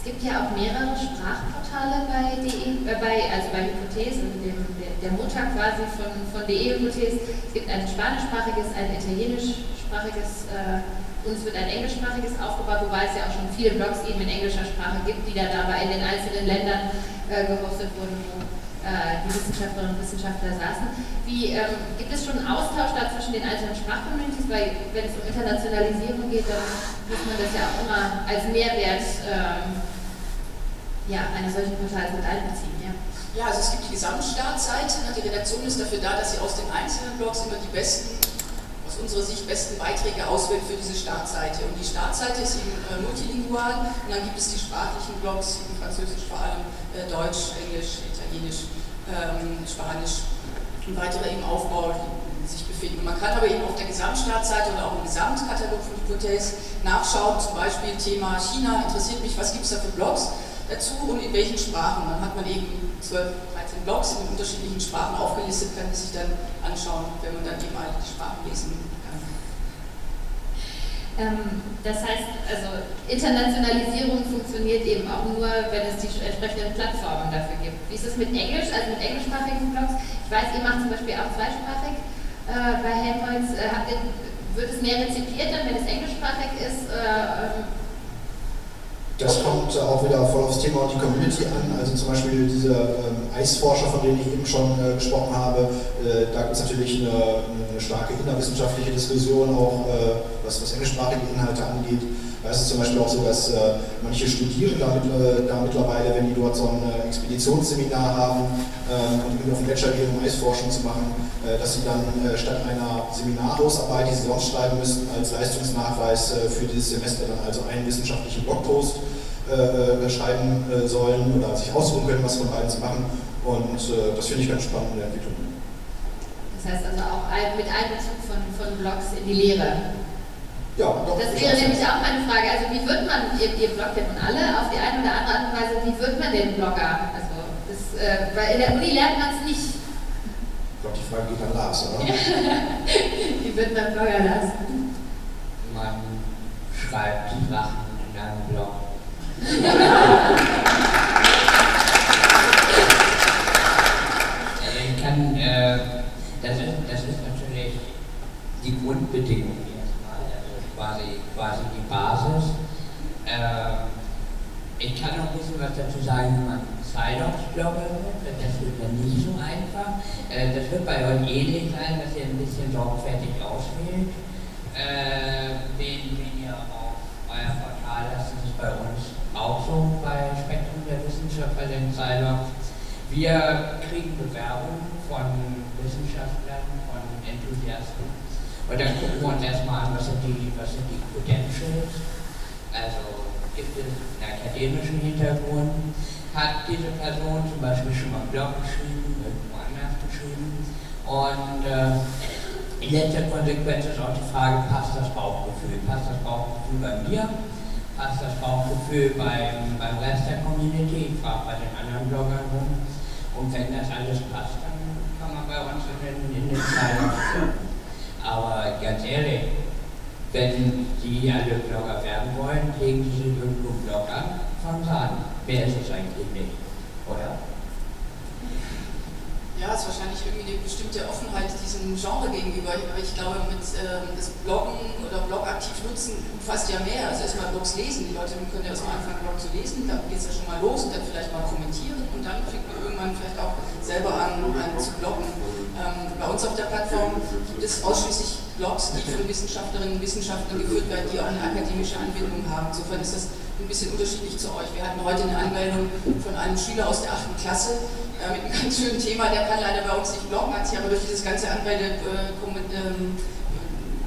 Es gibt ja auch mehrere Sprachportale bei DE, äh, bei, also bei Hypothese, dem, der, Mutter quasi von, von DE Hypothese. Es gibt ein spanischsprachiges, ein italienisch englischsprachiges äh, und es wird ein englischsprachiges aufgebaut, wobei es ja auch schon viele Blogs eben in englischer Sprache gibt, die dann aber in den einzelnen Ländern äh, gehostet wurden, wo äh, die Wissenschaftlerinnen und Wissenschaftler saßen. Wie, ähm, gibt es schon einen Austausch da zwischen den einzelnen Sprachcommunities? Weil wenn es um Internationalisierung geht, dann muss man das ja auch immer als Mehrwert ähm, ja, eines solchen Portals mit einbeziehen. Ja. ja, also es gibt die Gesamtstartseite. Die Redaktion ist dafür da, dass sie aus den einzelnen Blogs immer die besten unserer Sicht besten Beiträge auswählt für diese Startseite. Und die Startseite ist eben äh, multilingual und dann gibt es die sprachlichen Blogs, eben Französisch vor allem, äh, Deutsch, Englisch, Italienisch, ähm, Spanisch und weitere eben Aufbau, sich befinden. Man kann aber eben auf der Gesamtstartseite oder auch im Gesamtkatalog von Hypothese nachschauen, zum Beispiel Thema China interessiert mich, was gibt es da für Blogs dazu und in welchen Sprachen. Dann hat man eben 12, 13 Blogs in unterschiedlichen Sprachen aufgelistet, kann sich dann anschauen, wenn man dann eben alle die Sprachen lesen ähm, das heißt, also Internationalisierung funktioniert eben auch nur, wenn es die entsprechenden Plattformen dafür gibt. Wie ist es mit Englisch, also mit englischsprachigen Blogs? Ich weiß, ihr macht zum Beispiel auch zweisprachig äh, bei Helmholtz. Äh, wird es mehr rezipiert dann, wenn es englischsprachig ist? Äh, ähm, das kommt auch wieder voll aufs Thema und die Community an. Also zum Beispiel diese ähm, Eisforscher, von denen ich eben schon äh, gesprochen habe, äh, da gibt es natürlich eine, eine, starke innerwissenschaftliche Diskussion, auch äh, was, was englischsprachige Inhalte angeht. Da ist es zum Beispiel auch so, dass äh, manche studieren da, äh, da, mittlerweile, wenn die dort so ein äh, Expeditionsseminar haben ähm, und irgendwie auf dem Bachelor gehen, um Eisforschung zu machen, dass sie dann statt einer Seminarhausarbeit, die sie sonst schreiben müssten, als Leistungsnachweis für dieses Semester dann also einen wissenschaftlichen Blogpost äh, schreiben äh, sollen oder sich aussuchen können, was von beiden zu machen. Und äh, das finde ich ganz spannend in der Entwicklung. Das heißt also auch mit Einbezug von, von Blogs in die Lehre. Ja, doch. Das wäre nämlich auch meine Frage. Also wie wird man, ihr, ihr bloggt ja nun alle auf die eine oder andere Art und Weise, wie wird man den Blogger? Also das, äh, weil in der Uni lernt man es nicht. Ich glaube, die Frage geht an Lars, oder? wie wird man Blogger, Lars? Man schreibt Sachen in einem Blog ich kann, äh, das, ist, das ist natürlich die Grundbedingung erstmal, also quasi, quasi die Basis. Äh, ich kann noch ein bisschen was dazu sagen, wenn man Zeitungs-Blogger wird, das wird dann nicht so einfach. Äh, das wird bei euch ähnlich sein, dass ihr ein bisschen sorgfältig auswählt. äh, wen, wen ihr auf euer Portal lasst, das ist bei uns auch so bei Spektrum der Wissenschaft bei den Zeilogs. Wir kriegen Bewerbungen von Wissenschaftlern, von Enthusiasten. Und dann gucken wir uns erstmal an, was sind die, was sind die Credentials. Also gibt es einen akademischen Hintergrund, hat diese Person zum Beispiel schon mal einen Blog geschrieben, irgendwo anders geschrieben. Und äh, in letzter Konsequenz ist auch die Frage, passt das Bauchgefühl? Passt das Bauchgefühl bei mir? Passt das Bauchgefühl beim, beim Rest der Community? Ich frage bei den anderen Bloggern rum. Und wenn das alles passt, dann kann man bei uns in den, Zeilen Aber ganz ehrlich, wenn Sie alle Blogger werden wollen, legen Sie irgendwo einen Blog an, fangen Sie an. Wer ist es eigentlich nicht? Oder? Ja, es ist wahrscheinlich irgendwie eine bestimmte Offenheit diesem Genre gegenüber. Aber ich glaube, mit ähm, das Bloggen oder Blog aktiv nutzen umfasst ja mehr. Also erstmal Blogs lesen. Die Leute können ja erstmal anfangen, Blog zu lesen, dann geht es ja schon mal los und dann vielleicht mal kommentieren und dann fängt man irgendwann vielleicht auch selber an, an zu bloggen. Ähm, bei uns auf der Plattform gibt es ausschließlich Blogs, die von Wissenschaftlerinnen und Wissenschaftlern geführt werden, die auch eine akademische Anbindung haben. Insofern ist das ein bisschen unterschiedlich zu euch. Wir hatten heute eine Anmeldung von einem Schüler aus der 8. Klasse, äh, mit einem ganz schönen Thema, der kann leider bei uns nicht bloggen, hat sich aber durch dieses ganze Anmelde äh, ähm,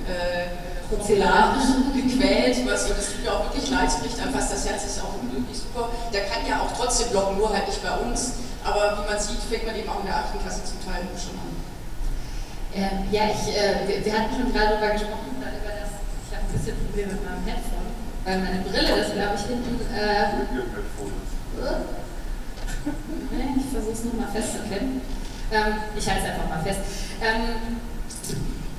äh, gequält, was das tut mir auch wirklich leid, es bricht einem fast das Herz, ist auch wirklich super. Der kann ja auch trotzdem bloggen, nur halt nicht bei uns, aber wie man sieht, fängt man eben auch in der 8. Klasse zum Teil schon an. Ähm, ja, ich, äh, wir, wir, hatten schon gerade darüber gesprochen, über das, ich habe ein bisschen Probleme mit meinem Headphone, weil meine Brille das, glaube ich, hinten... Äh, ich versuche es nochmal festzuklemmen. Ähm, ich halte es einfach mal fest. Ähm,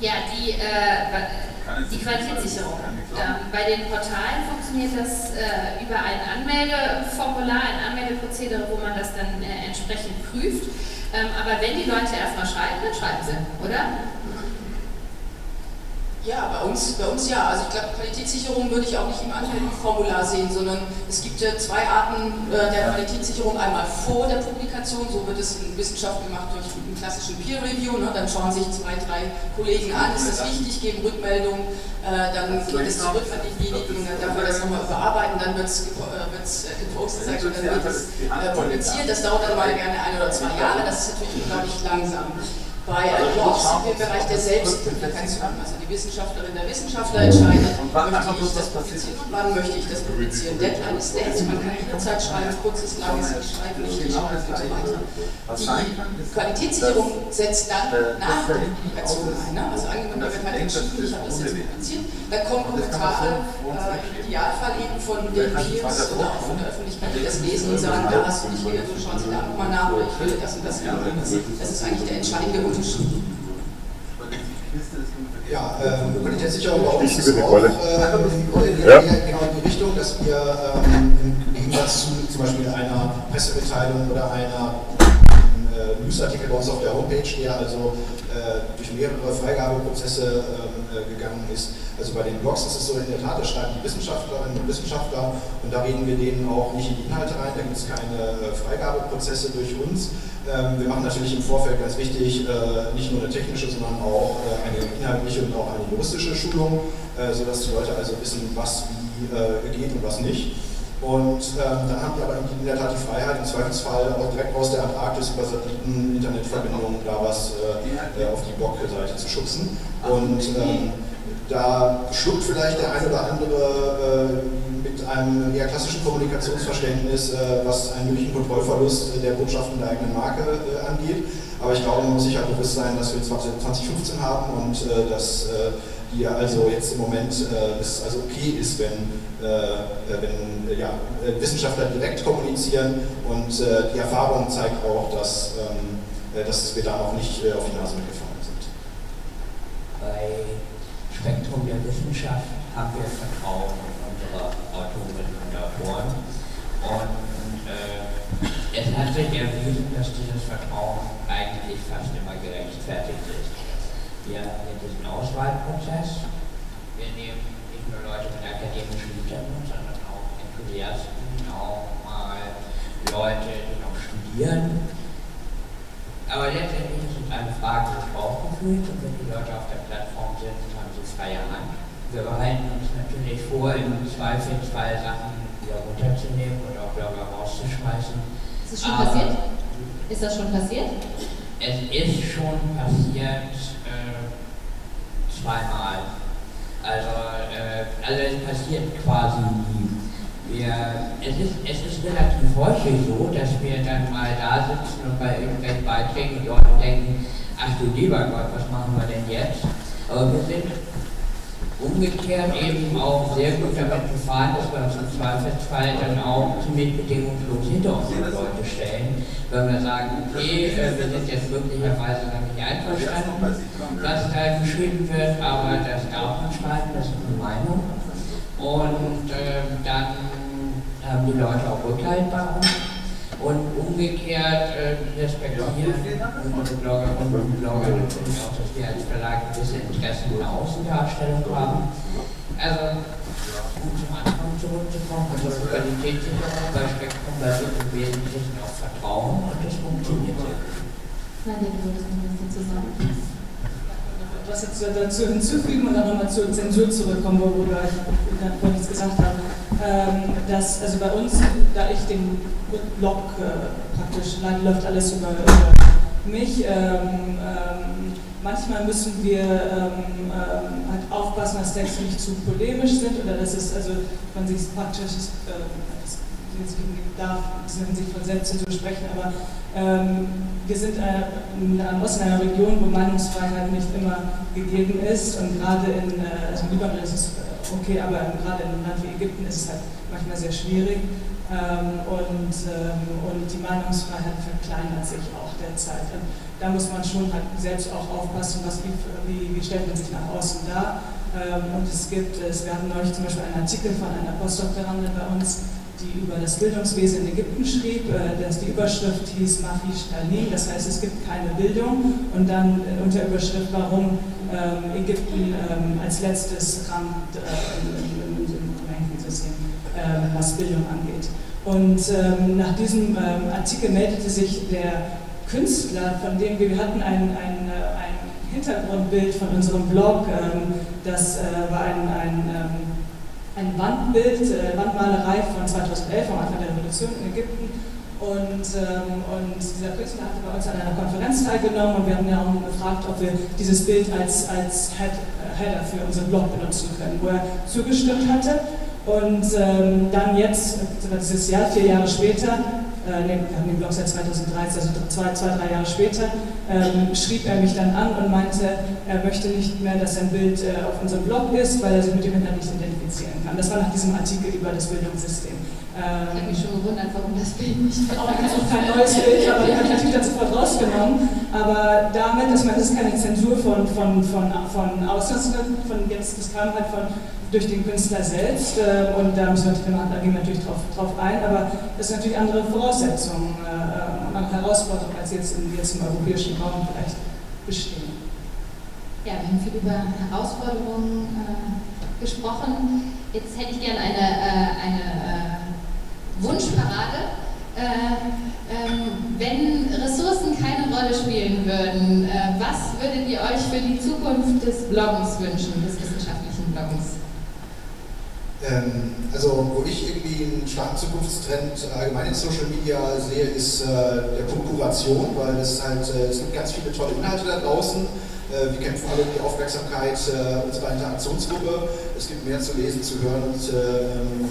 ja, die, äh, die Qualitätssicherung. Ähm, bei den Portalen funktioniert das äh, über ein Anmeldeformular, ein Anmeldeprozedere, wo man das dann äh, entsprechend prüft. Ähm, aber wenn die Leute erstmal schreiben, dann schreiben sie, oder? Ja, bei uns, bei uns ja. Also ich glaube, Qualitätssicherung würde ich auch nicht im Anmeldeformular sehen, sondern es gibt ja zwei Arten äh, der Qualitätssicherung. Einmal vor der Publikation, so wird es in Wissenschaft gemacht durch einen klassischen Peer Review. Ne? Dann schauen sich zwei, drei Kollegen an, ist das wichtig, geben Rückmeldung, äh, dann geht es zurück an diejenigen, dann darf man das nochmal überarbeiten, dann wird es äh, gepostet und dann wird es äh, publiziert. Das dauert dann mal gerne ein oder zwei Jahre, das ist natürlich unglaublich langsam bei Blogs im Bereich der Selbstpublikation. Also die Wissenschaftlerin der Wissenschaftler entscheidet, möchte ich das publizieren und wann möchte ich das publizieren. Deadline ist Dead, man kann jederzeit schreiben, kurzes, langes, ich schreibe nicht, ich schreibe und so weiter. Die Qualitätssicherung setzt dann nach der Publikation ein. Ne? Also angenommen, da wird halt entschieden, ich habe das jetzt publiziert, dann kommen Kommentare äh, im Idealfall eben von den Peers oder auch von der Öffentlichkeit, die das lesen und sagen, da hast du nicht wieder, so schauen Sie da nochmal nach, oder ich will das und das. Das ist eigentlich der entscheidende Ja, ähm, Qualitätssicherung bei uns ist auch ähm, ja. genau in die Richtung, dass wir ähm, im Gegensatz zu zum Beispiel einer Pressemitteilung oder einer äh, Newsartikel bei uns auf der Homepage, der also äh, durch mehrere Freigabeprozesse äh, gegangen ist. Also bei den Blogs ist es so, in der Tat, da schreiben die Wissenschaftlerinnen und Wissenschaftler und da reden wir denen auch nicht in die Inhalte rein, da gibt es keine äh, Freigabeprozesse durch uns. Ähm, wir machen natürlich im Vorfeld ganz wichtig, äh, nicht nur eine technische, sondern auch äh, eine inhaltliche und auch eine juristische Schulung, sodass die Leute also wissen, was wie geht und was nicht. Und ähm, dann haben die aber in der Tat die Freiheit, im Zweifelsfall auch direkt aus der Antarktis über Satelliten, Internetverbindungen da was äh, auf die Blockseite zu schubsen. Und ähm, da schluckt vielleicht der eine oder andere äh, mit einem eher klassischen Kommunikationsverständnis, äh, was einen möglichen Kontrollverlust der Botschaften der eigenen Marke äh, angeht. Aber ich glaube, man muss sich halt bewusst sein, dass wir 2015 haben und äh, dass äh, hier also jetzt im Moment äh, es also okay ist, wenn, wenn ja, Wissenschaftler direkt kommunizieren und die Erfahrung zeigt auch, dass, ähm, dass wir da noch nicht auf die Nase mitgefahren sind. Bei Spektrum der Wissenschaft haben wir Vertrauen in unsere Autorinnen und Autoren. Und äh, es hat sich erwiesen, dass dieses Vertrauen eigentlich fast immer gerechtfertigt ist. Wir haben diesen Auswahlprozess. Wir nehmen nicht nur Leute mit akademischem Hintergrund, sondern auch Enthusiasten, auch mal Leute, die noch studieren. Aber letztendlich ist es eine Frage des Bauchgefühls und wenn die Leute auf der Plattform sind, haben sie freie Hand. Wir behalten uns natürlich vor, im Zweifelsfall Sachen wieder runterzunehmen oder auch Blogger rauszuschmeißen. Ist das schon passiert? Ist das schon passiert? Es ist schon passiert äh, zweimal. Also, äh, also es passiert quasi nie. Wir, es, ist, es ist relativ häufig so, dass wir dann mal da sitzen und bei irgendwelchen Beiträgen die Leute denken, ach du lieber Gott, was machen wir denn jetzt? Aber wir sind umgekehrt eben auch sehr gut damit gefahren, dass wir uns im Zweifelsfall dann auch ziemlich bedingungslos hinter unsere Leute stellen, wenn wir sagen, okay, äh, wir sind jetzt möglicherweise noch nicht einverstanden, was da geschrieben wird, aber das darf man schreiben, das ist eine Meinung. Und äh, dann haben die Leute auch Rückhalt bei uns. Umgekehrt äh, respektieren unsere Blogger und Blogger natürlich auch, dass wir als Verlag gewisse Interessen in der Außendarstellung haben. Also, um zum Anfang zurückzukommen, unsere Qualitätssicherung bei Spektrum basiert im Wesentlichen auf Vertrauen und das funktioniert sehr gut. Was jetzt dazu hinzufügen und dann nochmal zur Zensur zurückkommen, worüber ich vorhin gesagt habe. Ähm, dass, also bei uns, da ich den Blog äh, praktisch, läuft alles über, über mich. Ähm, ähm, manchmal müssen wir ähm, ähm, halt aufpassen, dass Texte nicht zu polemisch sind oder dass es, also man sich praktisch, äh, jetzt darf in sich von Selbstzensur sprechen, aber ähm, wir sind äh, aus einer Region, wo Meinungsfreiheit nicht immer gegeben ist und gerade in, äh, also in Libanon ist es äh, okay, aber gerade in einem Land wie Ägypten ist es halt manchmal sehr schwierig ähm, und, ähm, und die Meinungsfreiheit verkleinert sich auch derzeit. Und da muss man schon halt selbst auch aufpassen, was, wie, wie, stellt man sich nach außen dar. Ähm, und es gibt, es, hatten neulich zum Beispiel einen Artikel von einer Postdoktorandin bei uns, die über das Bildungswesen in Ägypten schrieb, äh, dass die Überschrift hieß Mafish Talim, das heißt es gibt keine Bildung und dann äh, unter Überschrift, warum ähm, Ägypten ähm, als letztes rankt äh, im, Ranking-System, äh, was Bildung angeht. Und ähm, nach diesem Artikel meldete sich der Künstler, von dem wir, wir hatten ein, ein, ein Hintergrundbild von unserem Blog, das war ein, ein ein Wandbild, äh, Wandmalerei von 2011, am Anfang der Revolution in Ägypten. Und, ähm, und dieser Künstler hatte bei uns an einer Konferenz teilgenommen und wir haben ja auch gefragt, ob wir dieses Bild als, als Head, äh, Header für unseren Blog benutzen können, wo er zugestimmt hatte. Und ähm, dann jetzt, dieses Jahr, vier Jahre später, äh, wir haben den Blog seit 2013, also zwei, zwei drei Jahre später, ähm, schrieb er mich dann an und meinte, er möchte nicht mehr, dass sein Bild äh, auf unserem Blog ist, weil er sich mit dem Inhalt nicht identifizieren kann. Das war nach diesem Artikel über das Bildungssystem. Ähm, ich habe mich schon gewundert, warum das Bild nicht Auch kein neues Bild, aber die habe ich natürlich dann sofort rausgenommen. Aber damit, dass man, das ist keine Zensur von, von, von, von außen, von jetzt, das kam halt von durch den Künstler selbst äh, und da müssen wir natürlich drauf, drauf ein, aber das sind natürlich andere Voraussetzungen äh, und andere Herausforderungen, als jetzt, in, jetzt im europäischen Raum vielleicht bestehen. Ja, wir haben viel über Herausforderungen äh, gesprochen. Jetzt hätte ich gerne eine, äh, eine äh, Wunschparade. Äh, ähm, wenn Ressourcen keine Rolle spielen würden, was würdet ihr euch für die Zukunft des Bloggens wünschen, des also, wo ich irgendwie einen starken Zukunftstrend allgemein in Social Media sehe, ist äh, der Punkt Kuration, weil es halt, äh, es gibt ganz viele tolle Inhalte da draußen. Äh, wir kämpfen alle um die Aufmerksamkeit unserer Interaktionsgruppe. Es gibt mehr zu lesen, zu hören und ähm,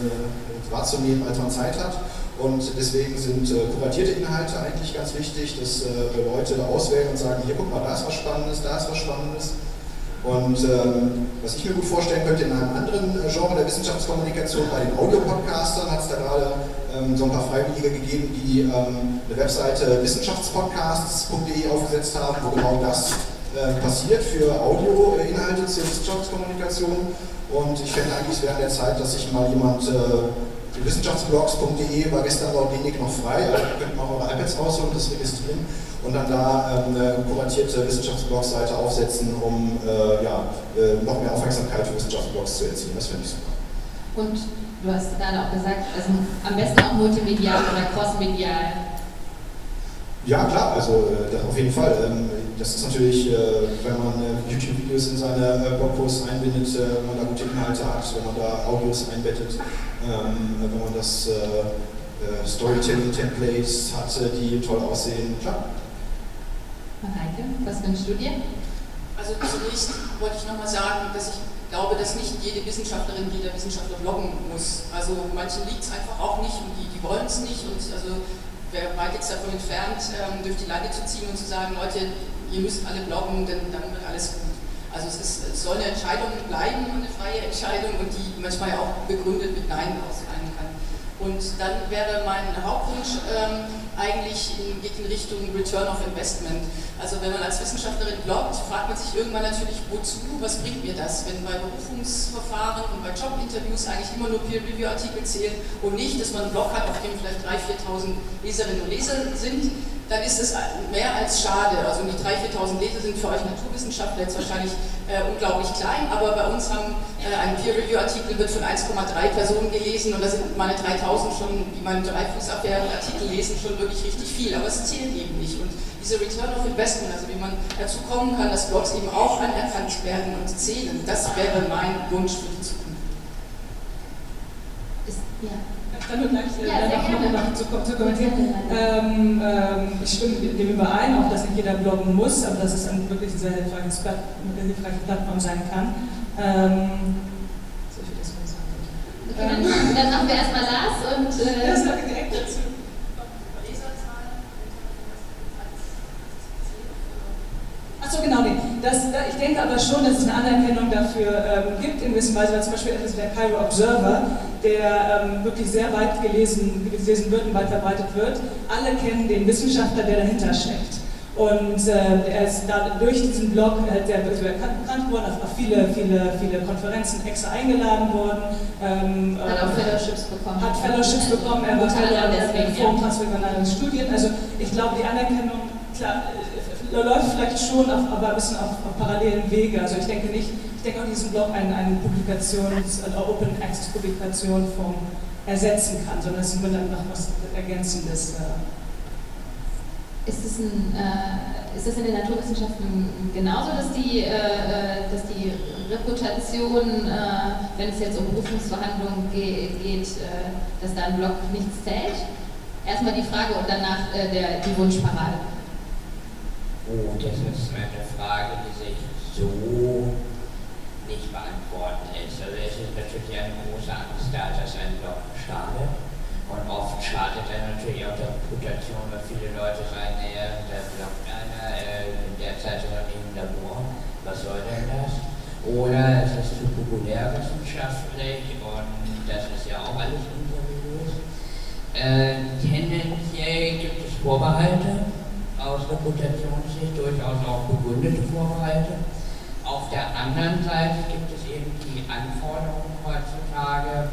wahrzunehmen, als man Zeit hat. Und deswegen sind äh, kuratierte Inhalte eigentlich ganz wichtig, dass äh, Leute da auswählen und sagen, hier guck mal, da ist was Spannendes, da ist was Spannendes. Und ähm, was ich mir gut vorstellen könnte, in einem anderen äh, Genre der Wissenschaftskommunikation, bei den Audiopodcastern, hat es da gerade ähm, so ein paar Freiwillige gegeben, die ähm, eine Webseite wissenschaftspodcasts.de aufgesetzt haben, wo genau das äh, passiert für Audioinhalte zur Wissenschaftskommunikation. Und ich fände eigentlich, es wäre an der Zeit, dass sich mal jemand äh, wissenschaftsblogs.de war gestern laut wenig noch frei, also könnt auch eure iPads rausholen und das registrieren und dann da ähm, eine kuratierte Wissenschaftsblog-Seite aufsetzen, um äh, ja, äh, noch mehr Aufmerksamkeit für Wissenschaftsblogs zu erzielen. Das finde ich super. Und du hast gerade auch gesagt, also am besten auch multimedial oder crossmedial. Ja, klar, also äh, auf jeden Fall. Ähm, das ist natürlich, wenn man YouTube-Videos in seine Blogposts einbindet, wenn man da gute Inhalte hat, wenn man da Audios einbettet, ähm, wenn man das Storytelling-Templates hat, die toll aussehen, klar. Mareike, was wünschst du dir? Also zunächst wollte ich nochmal sagen, dass ich glaube, dass nicht jede Wissenschaftlerin, jeder Wissenschaftler bloggen muss. Also manchen liegt es einfach auch nicht und die, die wollen es nicht und also wäre weit jetzt davon entfernt, ähm, durch die Lande zu ziehen und zu sagen, Leute, ihr müsst alle bloggen, denn dann wird alles gut. Also es, ist, es soll eine Entscheidung bleiben, eine freie Entscheidung und die manchmal auch begründet mit Nein ausfallen kann. Und dann wäre mein Hauptwunsch ähm, eigentlich in, geht in Richtung Return of Investment. Also wenn man als Wissenschaftlerin bloggt, fragt man sich irgendwann natürlich, wozu, was bringt mir das, wenn bei Berufungsverfahren und bei Jobinterviews eigentlich immer nur Peer-Review-Artikel zählen und nicht, dass man einen Blog hat, auf dem vielleicht 3.000, 4.000 Leserinnen und Leser sind, dann ist es mehr als schade. Also die 3.000, 4.000 Leser sind für euch Naturwissenschaftler jetzt wahrscheinlich äh, unglaublich klein, aber bei uns haben äh, ein Peer-Review-Artikel wird von 1,3 Personen gelesen und da sind meine 3.000 schon, die meinen Dreifußabwehr-Artikel lesen, schon wirklich richtig viel, aber es zählt eben nicht. Und diese Return of Investment, also wie man dazu kommen kann, dass Blogs eben auch anerkannt werden und zählen, das wäre mein Wunsch für die Zukunft. Ist, ja kann nur gleich äh, ja, noch, noch zu, zu kommentieren. Ähm, ähm, ich stimme dem überein, auch dass nicht jeder bloggen muss, aber dass es ein wirklich sehr hilfreiches Blatt, eine hilfreiche Plattform sein kann. Ähm, so viel das sagen. Okay, dann, dann machen wir erstmal Lars und. Äh, ja, sage direkt dazu. Achso, genau, nee. Das, ich denke aber schon, dass es eine Anerkennung dafür ähm, gibt in gewisser Weise, weil zum Beispiel wie der Cairo Observer, der ähm, wirklich sehr weit gelesen, gelesen wird und weit verbreitet wird. Alle kennen den Wissenschaftler, der dahinter steckt. Und äh, er ist da durch diesen Blog äh, bekannt worden, auf, auf, viele, viele, viele Konferenzen extra eingeladen worden. Ähm, hat auch Fellowships bekommen. Hat Fellowships bekommen, er war Fellow am Forum Transregionalen Studien. Also ich glaube, die Anerkennung, klar, läuft vielleicht schon, auf, aber ein bisschen auf, auf, parallelen Wege. Also ich denke nicht, ich denke auch diesen Blog eine, eine Publikations-, eine Open Access Publikation vom ersetzen kann, sondern es ist nur dann noch was Ergänzendes. Äh. Ist es ein, äh, ist das in den Naturwissenschaften genauso, dass die, äh, äh dass die Reputation, äh, wenn es jetzt um Berufungsverhandlungen ge geht, äh, dass da ein Blog nichts zählt? Erstmal die Frage und danach der, die Wunschparade. Oh, das ist eine Frage, die sich so nicht beantworten lässt. Also es ist natürlich eine große Angst da, dass ein Blog schadet. Und oft schadet er natürlich auch der Reputation, weil viele Leute sagen, naja, der bloggt einer, äh, in der Zeit ist er nicht im Labor, was soll denn das? Oder es ist zu populärwissenschaftlich und das ist ja auch alles unseriös. Äh, tendenziell gibt es Vorbehalte aus Reputationssicht durchaus auch begründete Vorbehalte. Auf der anderen Seite gibt es eben die Anforderung heutzutage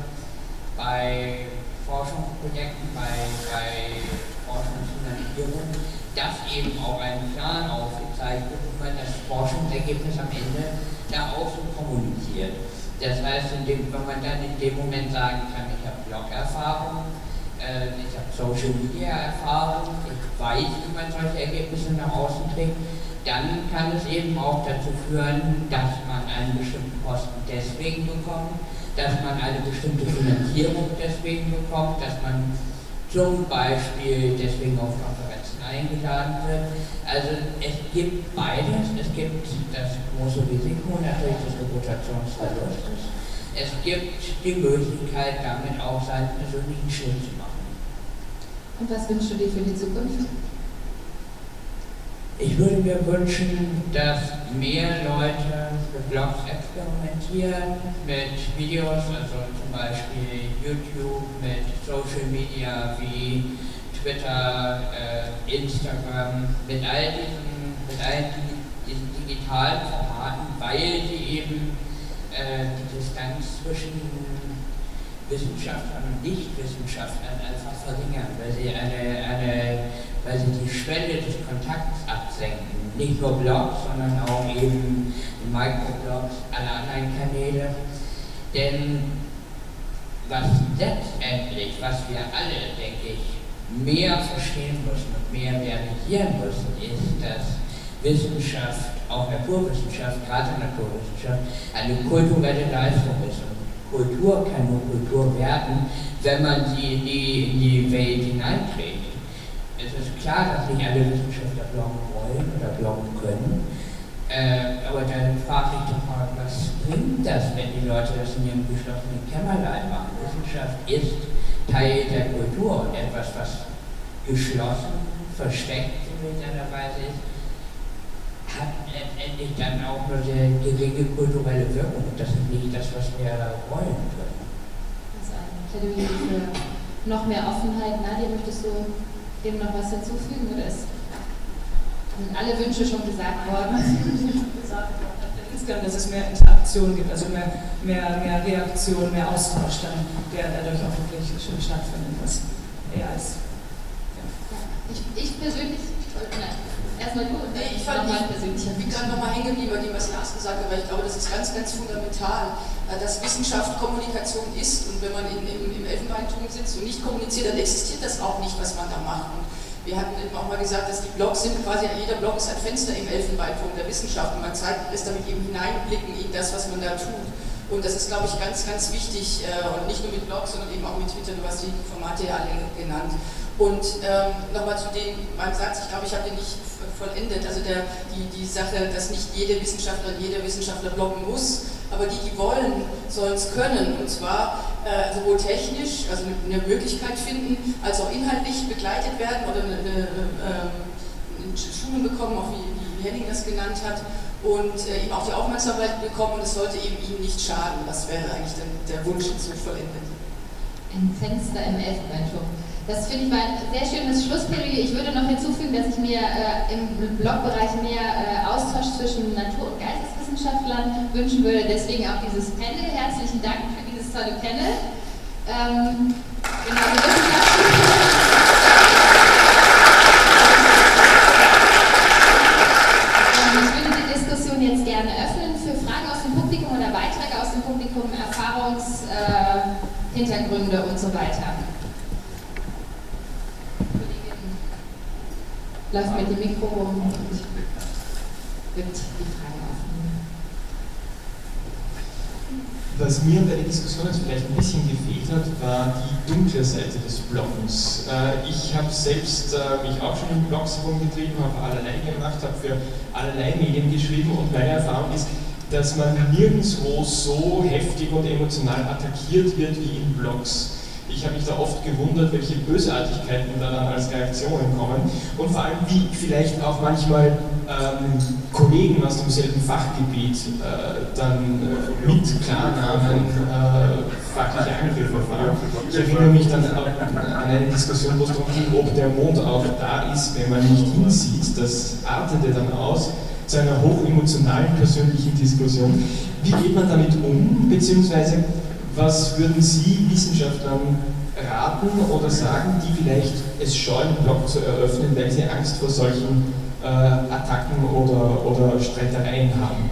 bei Forschungsprojekten, bei, bei Forschungsfinanzierung, dass eben auch ein Plan aufgezeichnet wird, das Forschungsergebnis am Ende da auch so kommuniziert. Das heißt, dem, wenn man dann in dem Moment sagen kann, ich habe Blog-Erfahrung, äh, ich habe Social Media Erfahrung, ich weiß, wie man solche Ergebnisse nach außen trägt, dann kann es eben auch dazu führen, dass man einen bestimmten Posten deswegen bekommt, dass man eine bestimmte Finanzierung deswegen bekommt, dass man zum Beispiel deswegen auf Konferenzen eingeladen wird. Also es gibt beides. Es gibt das große Risiko natürlich des Reputationsverlustes. Es gibt die Möglichkeit, damit auch seinen persönlichen Schutz zu machen. Und was wünschst du dir für die Zukunft? Ich würde mir wünschen, dass mehr Leute mit Blogs experimentieren, mit Videos, also zum Beispiel YouTube, mit Social Media wie Twitter, äh, Instagram, mit all diesen, mit all diesen digitalen Formaten, weil sie eben äh, die Distanz zwischen Wissenschaftlern und Nichtwissenschaftlern einfach verringern, weil sie, eine, eine, weil sie die Schwelle des Kontakts absenken. Nicht nur Blogs, sondern auch eben Microblogs, alle anderen Kanäle. Denn was letztendlich, was wir alle, denke ich, mehr verstehen müssen und mehr realisieren müssen, ist, dass Wissenschaft, auch Naturwissenschaft, gerade Naturwissenschaft, eine kulturelle Leistung ist. Kultur kann nur Kultur werden, wenn man sie in die, in die Welt hineinträgt. Es ist klar, dass nicht alle Wissenschaftler bloggen wollen oder bloggen können. Äh, aber dann frage ich doch mal, was bringt das, wenn die Leute das in ihrem geschlossenen Kämmerlein machen? Wissenschaft ist Teil der Kultur und etwas, was geschlossen, versteckt in irgendeiner Weise ist, hat letztendlich dann auch nur sehr geringe kulturelle Wirkung. Und das ist nicht das, was wir wollen können. Also ein Plädoyer für noch mehr Offenheit. Nadia, möchtest du dem noch was hinzufügen oder ist sind alle Wünsche schon gesagt worden? insgesamt, dass es mehr Interaktion gibt, also mehr, mehr, mehr Reaktion, mehr Austausch, dann, der dadurch auch wirklich schön stattfindet, was eher als. Ja. Ich, ich persönlich, nein, erstmal du und nee, ich fand mal persönlich. Ich bin gerade nochmal hängen geblieben bei dem, was Lars gesagt hat, weil ich glaube, das ist ganz, ganz fundamental, äh, dass Wissenschaft Kommunikation ist und wenn man in, im, im Elfenbeinturm sitzt und nicht kommuniziert, dann existiert das auch nicht, was man da macht. Und wir hatten eben auch mal gesagt, dass die Blogs sind quasi, jeder Blog ist ein Fenster im Elfenbeinturm der Wissenschaft und man zeigt, lässt damit eben hineinblicken in das, was man da tut. Und das ist, glaube ich, ganz, ganz wichtig äh, und nicht nur mit Blogs, sondern eben auch mit Twitter, du hast die Formate ja alle genannt. Und ähm, nochmal zu dem, meinem Satz, ich glaube, ich habe den nicht vollendet, also der, die, die Sache, dass nicht jede Wissenschaftler, jeder Wissenschaftler bloggen muss, aber die, die wollen, sollen es können. Und zwar äh, sowohl technisch, also eine Möglichkeit finden, als auch inhaltlich begleitet werden oder eine, eine, eine Schulung bekommen, auch wie, wie Henning das genannt hat, und äh, eben auch die Aufmerksamkeit bekommen und es sollte eben ihnen nicht schaden. Das wäre eigentlich der, der Wunsch zu vollendet. Ein Fenster im Elfenbeinturm. Das finde ich mal ein sehr schönes Schlussplädoyer. Ich würde noch hinzufügen, dass ich mir äh, im Blogbereich mehr äh, Austausch zwischen Natur- und Geisteswissenschaftlern wünschen würde. Deswegen auch dieses Panel. Herzlichen Dank für dieses tolle Panel. Ähm, genau, ähm, ich würde die Diskussion jetzt gerne öffnen für Fragen aus dem Publikum oder Beiträge aus dem Publikum, Erfahrungshintergründe äh, und so weiter. Läuft mit dem Mikro rum und wird die Frage aufnehmen. Was mir bei der Diskussion jetzt vielleicht ein bisschen gefehlt hat, war die dunkle Seite des Bloggens. Äh, ich habe selbst äh, mich auch schon in Blogs herumgetrieben, habe allerlei gemacht, habe für allerlei Medien geschrieben und meine Erfahrung ist, dass man nirgendwo so heftig und emotional attackiert wird wie in Blogs. Ich habe mich da oft gewundert, welche Bösartigkeiten da dann als Reaktionen kommen und vor allem, wie vielleicht auch manchmal ähm, Kollegen aus demselben Fachgebiet äh, dann äh, mit Klarnamen äh, fachliche Angriffe fahren. Ich erinnere mich dann an eine Diskussion, wo es darum ging, ob der Mond auch da ist, wenn man nicht hinsieht. Das artete dann aus zu einer hochemotionalen persönlichen Diskussion. Wie geht man damit um, beziehungsweise was würden Sie Wissenschaftlern raten oder sagen, die vielleicht es scheuen, einen Blog zu eröffnen, weil sie Angst vor solchen äh, Attacken oder, oder Streitereien haben?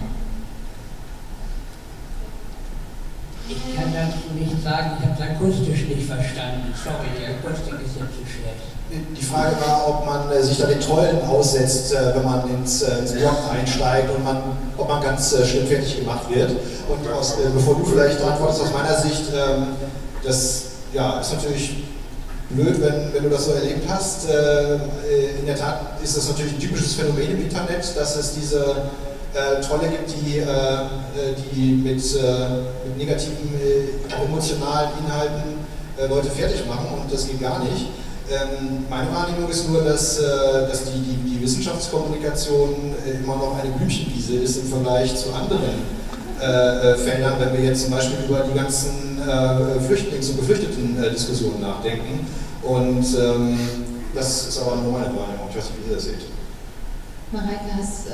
Ich kann dazu nicht sagen, ich habe es akustisch nicht verstanden. Sorry, die Akustik ist jetzt zu schlecht. Die Frage war, ob man äh, sich da den Trollen aussetzt, äh, wenn man ins, äh, ins Blog einsteigt und man, ob man ganz äh, schlimm fertig gemacht wird. Und aus, äh, bevor du vielleicht antwortest, aus meiner Sicht, ähm, das ja, ist natürlich blöd, wenn, wenn du das so erlebt hast. Äh, in der Tat ist das natürlich ein typisches Phänomen im Internet, dass es diese Trolle gibt, die, die mit, mit negativen, emotionalen Inhalten Leute fertig machen und das geht gar nicht. Ähm, meine Wahrnehmung ist nur, dass, äh, dass die, die, die, Wissenschaftskommunikation äh, immer noch eine Blümchenwiese ist im Vergleich zu anderen äh, äh Feldern, wenn wir jetzt zum Beispiel über die ganzen äh, Flüchtlings- und Geflüchteten-Diskussionen nachdenken. Und ähm, das ist aber nur meine Wahrnehmung. Ich weiß nicht, wie ihr das seht. Mareike, hast,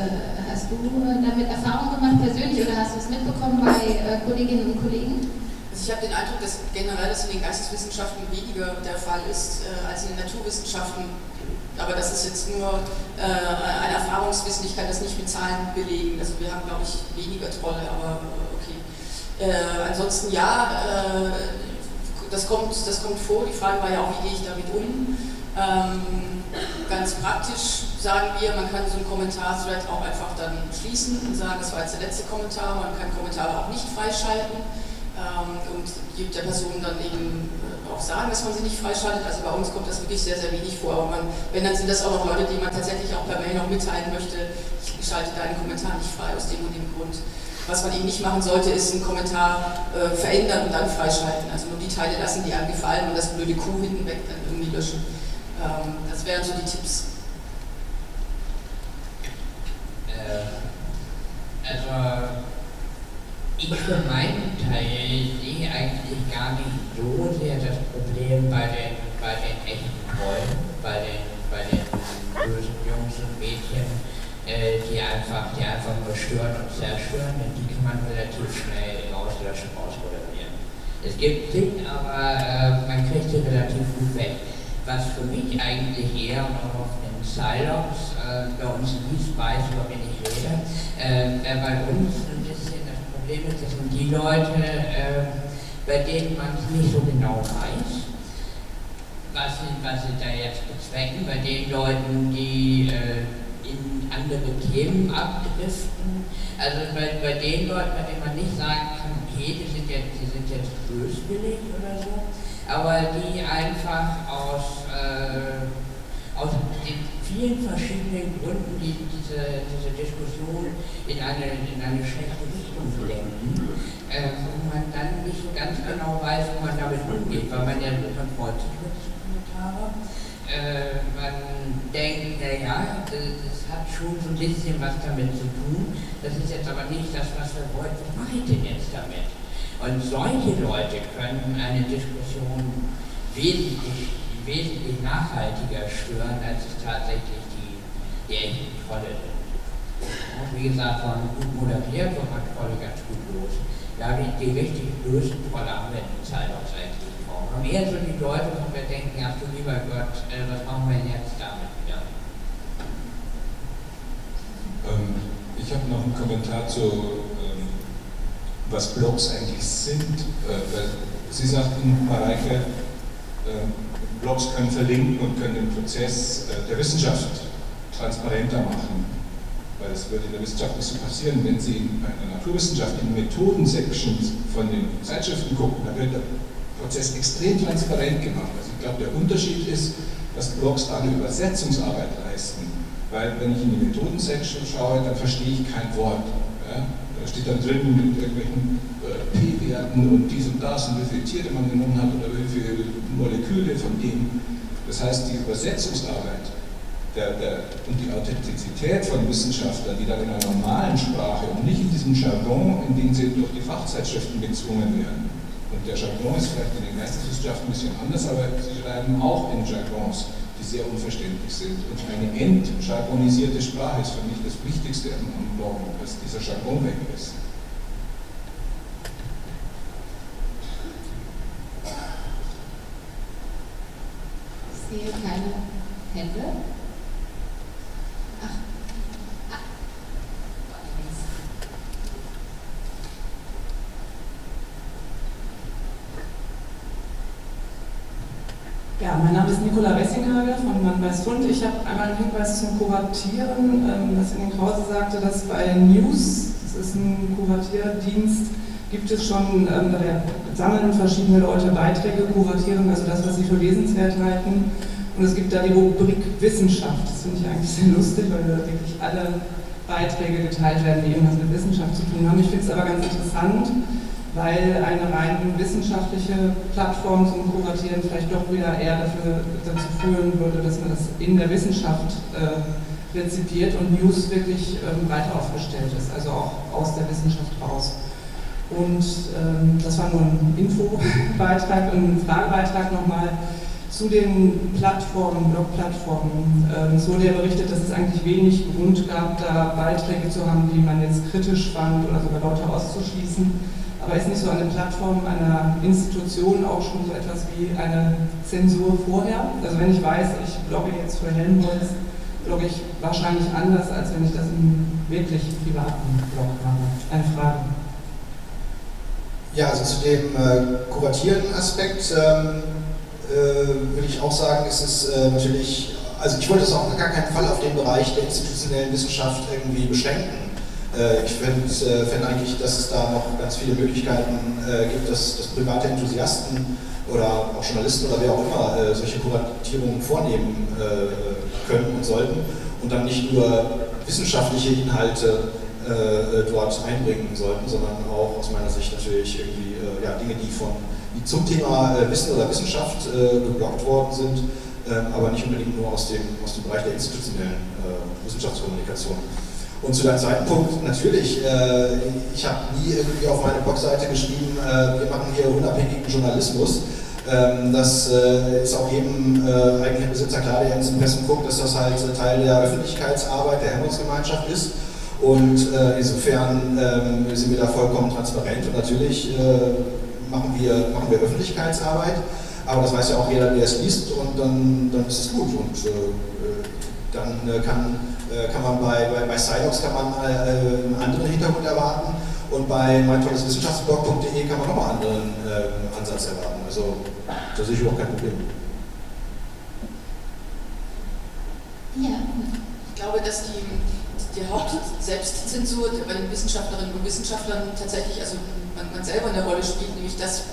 hast du damit Erfahrung gemacht persönlich oder hast du es mitbekommen bei Kolleginnen und Kollegen? Also ich habe den Eindruck, dass generell das in den Geisteswissenschaften weniger der Fall ist äh, als in den Naturwissenschaften. Aber das ist jetzt nur äh, eine Erfahrungswissen, ich kann das nicht mit Zahlen belegen. Also wir haben, glaube ich, weniger Trolle, aber okay. Äh, ansonsten ja, äh, das, kommt, das kommt vor. Die Frage war ja auch, wie gehe ich damit um? Ähm, ganz praktisch sagen wir, man kann so einen Kommentar-Thread auch einfach dann schließen und sagen, das war jetzt der letzte Kommentar, man kann Kommentare auch nicht freischalten und gibt der Person dann eben äh, auch sagen, dass man sie nicht freischaltet. Also bei uns kommt das wirklich sehr, sehr wenig vor. Aber man, wenn, dann sind das auch noch Leute, die man tatsächlich auch per Mail noch mitteilen möchte, ich schalte deinen Kommentar nicht frei aus dem und dem Grund. Was man eben nicht machen sollte, ist einen Kommentar äh, verändern und dann freischalten. Also nur die Teile lassen, die einem gefallen und das blöde Kuh hinten weg dann irgendwie löschen. Ähm, das wären so die Tipps. Äh, also ich für meinen sehe eigentlich gar nicht so sehr das Problem bei den, echten Trollen, bei den, den bösen Jungs und Mädchen, äh, die, einfach, nur stören und zerstören, denn die kann man relativ schnell rauslöschen, rausmoderieren. Es gibt Sinn, aber äh, man kriegt sie relativ gut weg. Was für mich eigentlich eher noch den Silos, äh, bei uns nicht weiß, über wen ich rede, äh, bei uns Problem ist, das sind die Leute, äh, bei denen man es nicht so genau weiß, was sie, was sie da jetzt bezwecken, bei den Leuten, die äh, in andere Themen abdriften. Also bei, bei den Leuten, bei denen man nicht sagen kann, okay, die sind jetzt, die sind jetzt böswillig oder so, aber die einfach aus, äh, aus den vielen verschiedenen Gründen, die diese, diese Diskussion in eine, in eine schlechte Richtung lenken, äh, wo man dann nicht ganz genau weiß, wie man damit umgeht, weil man ja man freut sich diese Kommentare. Äh, man denkt, naja, das hat schon so ein bisschen was damit zu tun. Das ist jetzt aber nicht das, was wir wollten. Was mache ich denn jetzt damit? Und solche Leute können eine Diskussion wesentlich, wesentlich nachhaltiger stören, als es tatsächlich die, die sind. Und wie gesagt, von gut moderiert und man Trolle ganz gut los. Ja, die, die richtig bösen Trolle der Zeit auch kaum. Und eher so die Leute, wo wir denken, ach du lieber Gott, äh, was machen wir denn jetzt damit wieder? Ähm, ich habe noch einen Kommentar zu, ähm, was Blogs eigentlich sind. Äh, Sie sagten, Mareike, äh, Blogs können verlinken und können den Prozess äh, der Wissenschaft transparenter machen. Weil es würde in der Wissenschaft nicht so passieren, wenn Sie in einer Naturwissenschaft in Methodensektions von den Zeitschriften gucken, da wird der Prozess extrem transparent gemacht. Also ich glaube, der Unterschied ist, dass Blogs da eine Übersetzungsarbeit leisten. Weil wenn ich in die Methodensection schaue, dann verstehe ich kein Wort. Ja? Da steht dann drin mit irgendwelchen P-Werten und dies und das und wie viele Tiere man genommen hat oder wie viele Moleküle von dem. Das heißt, die Übersetzungsarbeit der, der, und die Authentizität von Wissenschaftlern, die dann in einer normalen Sprache und nicht in diesem Jargon, in den sie durch die Fachzeitschriften gezwungen werden. Und der Jargon ist vielleicht in den Geisteswissenschaften ein bisschen anders, aber sie schreiben auch in Jargons, die sehr unverständlich sind. Und eine entjargonisierte Sprache ist für mich das Wichtigste am Bloggen, dass dieser Jargon weg ist. Ich sehe keine Hände. Ah. Ja, mein Name ist Nicola Wessinghager von Mann weiß Hund. Ich habe einmal einen Hinweis zum Kuratieren, ähm, was in den Krause sagte, dass bei News, das ist ein Kuratierdienst, gibt es schon, ähm, da sammeln verschiedene Leute Beiträge, kuratieren, also das, was sie für lesenswert halten. Und es gibt da die Rubrik Wissenschaft. Das finde ich eigentlich sehr lustig, weil da wirklich alle Beiträge geteilt werden, die irgendwas mit Wissenschaft zu tun haben. Ich finde es aber ganz interessant, weil eine rein wissenschaftliche Plattform zum Kuratieren vielleicht doch wieder eher dafür dazu führen würde, dass man das in der Wissenschaft äh, rezipiert und News wirklich ähm, breiter aufgestellt ist, also auch aus der Wissenschaft raus. Und ähm, das war nur ein Infobeitrag und ein Fragebeitrag nochmal zu den Plattformen, Blogplattformen. Ähm, es wurde ja berichtet, dass es eigentlich wenig Grund gab, da Beiträge zu haben, die man jetzt kritisch fand oder sogar Leute auszuschließen. Aber ist nicht so eine Plattform einer Institution auch schon so etwas wie eine Zensur vorher? Also wenn ich weiß, ich blogge jetzt für Helmholtz, blogge ich wahrscheinlich anders, als wenn ich das im wirklich privaten Blog mache. Eine Frage. Ja, also zu dem äh, kuratierten Aspekt ähm, äh, würde ich auch sagen, ist es äh, natürlich, also ich wollte es auch gar keinen Fall auf den Bereich der institutionellen Wissenschaft irgendwie beschränken. Äh, ich fände äh, fänd eigentlich, dass es da noch ganz viele Möglichkeiten äh, gibt, dass, dass private Enthusiasten oder auch Journalisten oder wer auch immer äh, solche Kuratierungen vornehmen können und sollten und dann nicht nur wissenschaftliche Inhalte dort einbringen sollten, sondern auch aus meiner Sicht natürlich irgendwie ja, Dinge, die von die zum Thema äh, Wissen oder Wissenschaft äh, geblockt worden sind, ähm, aber nicht unbedingt nur aus dem, aus dem Bereich der institutionellen äh, Wissenschaftskommunikation. Und zu deinem zweiten Punkt, natürlich, ich habe nie irgendwie auf meine Blogseite geschrieben, wir machen hier unabhängigen Journalismus. Ähm, das ist auch jedem eigentlichen Besitzer klar, der ins Impressum guckt, dass das halt Teil der Öffentlichkeitsarbeit der Helmholtz-Gemeinschaft ist. Und insofern ähm, sind wir da vollkommen transparent und natürlich machen wir, machen wir Öffentlichkeitsarbeit, aber das weiß ja auch jeder, der es liest und dann, dann ist es gut. Und äh, dann äh, kann, äh, kann man bei, bei, bei Sidox kann man äh, einen anderen Hintergrund erwarten und bei meintolleswissenschaftsblog.de kann man nochmal einen anderen äh, Ansatz erwarten. Also da sehe ich überhaupt kein Problem. Ja. Ich glaube, dass die, die Hauptselbstzensur bei den Wissenschaftlerinnen und Wissenschaftlern tatsächlich, also man, man selber eine Rolle spielt, nämlich das,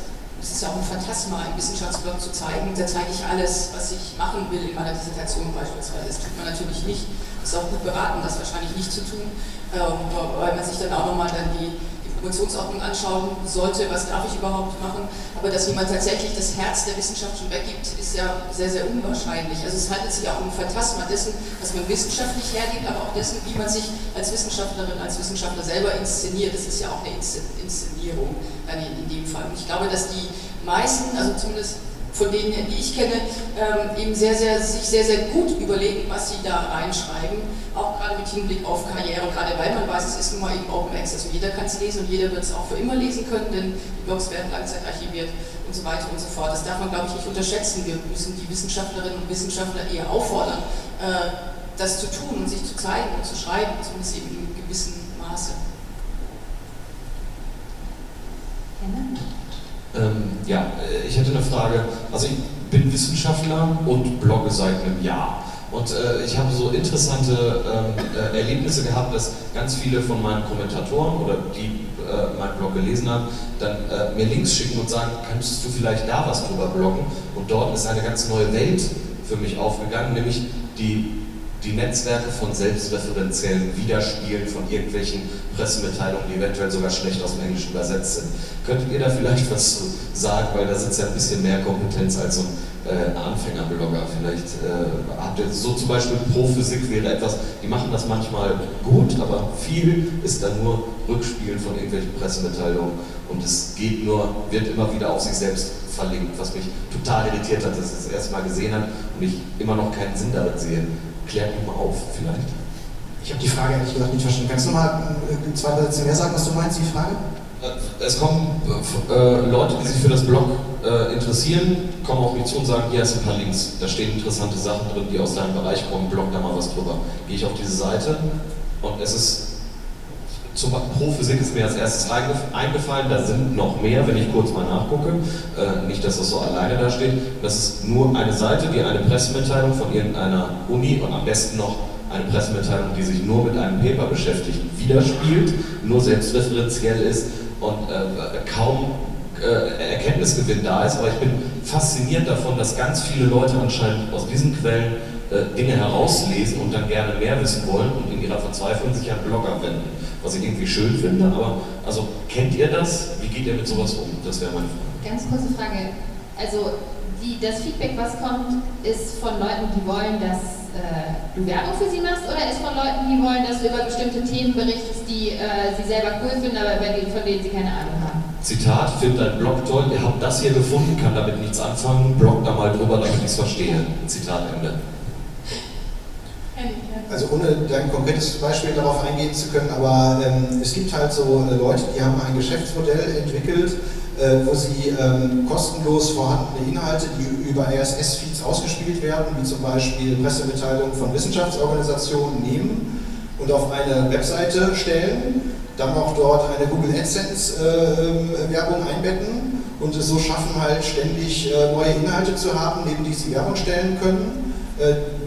es ist ja auch ein Phantasma, einen Wissenschaftsblog zu zeigen. Da zeige ich alles, was ich machen will in meiner Dissertation beispielsweise. Das tut man natürlich nicht. Ist auch gut beraten, das wahrscheinlich nicht zu tun, ähm, weil man sich dann auch nochmal dann die Promotionsordnung anschauen sollte, was darf ich überhaupt machen. Aber dass jemand tatsächlich das Herz der Wissenschaft schon weggibt, ist ja sehr, sehr unwahrscheinlich. Also es handelt sich auch um Phantasma dessen, was man wissenschaftlich hergibt, aber auch dessen, wie man sich als Wissenschaftlerin, als Wissenschaftler selber inszeniert. Das ist ja auch eine Inszenierung in, dem Fall. Und ich glaube, dass die meisten, also zumindest von denen, die ich kenne, ähm, eben sehr, sehr, sich sehr, sehr gut überlegen, was sie da reinschreiben, auch gerade mit Hinblick auf Karriere, gerade weil man weiß, es ist nun mal eben Open Access und jeder kann es lesen und jeder wird es auch für immer lesen können, denn die Blogs werden langzeitarchiviert und so weiter und so fort. Das darf man, glaube ich, nicht unterschätzen. Wir müssen die Wissenschaftlerinnen und Wissenschaftler eher auffordern, äh, das zu tun und sich zu zeigen und zu schreiben, zumindest eben in gewissem Maße. Ähm, ja, äh, ich hätte eine Frage. Also ich bin Wissenschaftler und blogge seit einem Jahr. Und äh, ich habe so interessante ähm, äh, Erlebnisse gehabt, dass ganz viele von meinen Kommentatoren oder die äh, meinen Blog gelesen haben, dann äh, mir Links schicken und sagen, könntest du vielleicht da was drüber bloggen? Und dort ist eine ganz neue Welt für mich aufgegangen, nämlich die die Netzwerke von selbstreferenziellen Widerspielen von irgendwelchen Pressemitteilungen, die eventuell sogar schlecht aus dem Englischen übersetzt sind. Könntet ihr da vielleicht was zu sagen, weil da sitzt ja ein bisschen mehr Kompetenz als so ein äh, Anfängerblogger. Vielleicht äh, habt ihr so zum Beispiel Pro-Physik wäre etwas, die machen das manchmal gut, aber viel ist dann nur Rückspielen von irgendwelchen Pressemitteilungen und es geht nur, wird immer wieder auf sich selbst verlinkt, was mich total irritiert hat, dass ich das erste Mal gesehen habe und ich immer noch keinen Sinn darin sehe. Klär mich mal auf, vielleicht. Ich habe die Frage ehrlich gesagt nicht verstanden. Kannst du mal in zwei Sätze mehr sagen, was du meinst, die Frage? Äh, es kommen äh, Leute, die sich für das Blog äh, interessieren, kommen auf mich zu und sagen, hier hast du ein paar Links, da stehen interessante Sachen drin, die aus deinem Bereich kommen, blog da mal was drüber. Gehe ich auf diese Seite und es ist zum Pro Physik ist mir als erstes eingefallen, da sind noch mehr, wenn ich kurz mal nachgucke. Äh, nicht, dass das so alleine da steht. Das ist nur eine Seite, die eine Pressemitteilung von irgendeiner Uni und am besten noch eine Pressemitteilung, die sich nur mit einem Paper beschäftigt, widerspielt, nur selbstreferenziell ist und äh, kaum äh, Erkenntnisgewinn da ist. Aber ich bin fasziniert davon, dass ganz viele Leute anscheinend aus diesen Quellen äh, Dinge herauslesen und dann gerne mehr wissen wollen und in ihrer Verzweiflung sich an Blogger wenden was ich irgendwie schön finde, aber also kennt ihr das? Wie geht ihr mit sowas um? Das wäre meine Frage. Ganz kurze Frage. Also die, das Feedback, was kommt, ist von Leuten, die wollen, dass äh, du Werbung für sie machst oder ist von Leuten, die wollen, dass du über bestimmte Themen berichtest, die äh, sie selber cool finden, aber von denen sie keine Ahnung haben? Zitat, findet dein Blog toll, ihr habt das hier gefunden, kann damit nichts anfangen, blog da mal drüber, damit ich es verstehe. Zitat Ende also ohne dein konkretes Beispiel darauf eingehen zu können, aber ähm, es gibt halt so äh, Leute, die haben ein Geschäftsmodell entwickelt, äh, wo sie ähm, kostenlos vorhandene Inhalte, die über RSS-Feeds ausgespielt werden, wie zum Beispiel Pressemitteilungen von Wissenschaftsorganisationen, nehmen und auf eine Webseite stellen, dann auch dort eine Google AdSense-Werbung äh, einbetten und es so schaffen, halt ständig äh, neue Inhalte zu haben, neben die sie Werbung stellen können,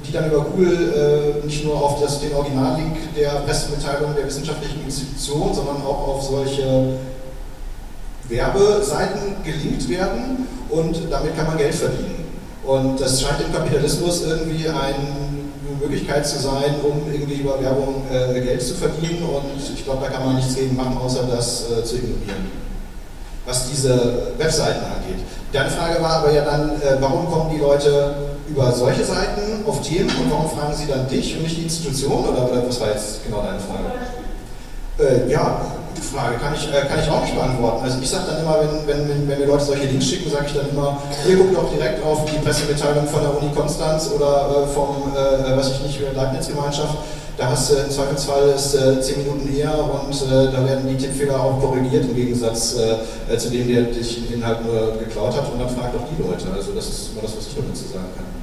die dann über Google äh, nicht nur auf das, den Originallink der Pressemitteilung der wissenschaftlichen Institution, sondern auch auf solche Werbeseiten gelinkt werden und damit kann man Geld verdienen. Und das scheint im Kapitalismus irgendwie eine Möglichkeit zu sein, um irgendwie über Werbung äh, Geld zu verdienen und ich glaube, da kann man nichts gegen machen, außer das äh, zu ignorieren, was diese Webseiten angeht. Deine Frage war aber ja dann, äh, warum kommen die Leute über solche Seiten auf Themen und warum fragen sie dann dich und nicht die Institution oder, oder was war jetzt genau deine Frage? Äh, ja, gute Frage, kann ich, äh, kann ich auch nicht beantworten. Also ich sage dann immer, wenn, wenn, wenn mir Leute solche Links schicken, sage ich dann immer, ihr guckt doch direkt auf die Pressemitteilung von der Uni Konstanz oder äh, vom, äh, was ich nicht, Leibniz-Gemeinschaft. Da hast du im Zweifelsfall ist äh, zehn Minuten eher und äh, da werden die Tippfehler auch korrigiert im Gegensatz äh, zu dem, der dich den Inhalt nur geklaut hat und dann fragt auch die Leute. Also das ist immer das, was ich dazu sagen kann.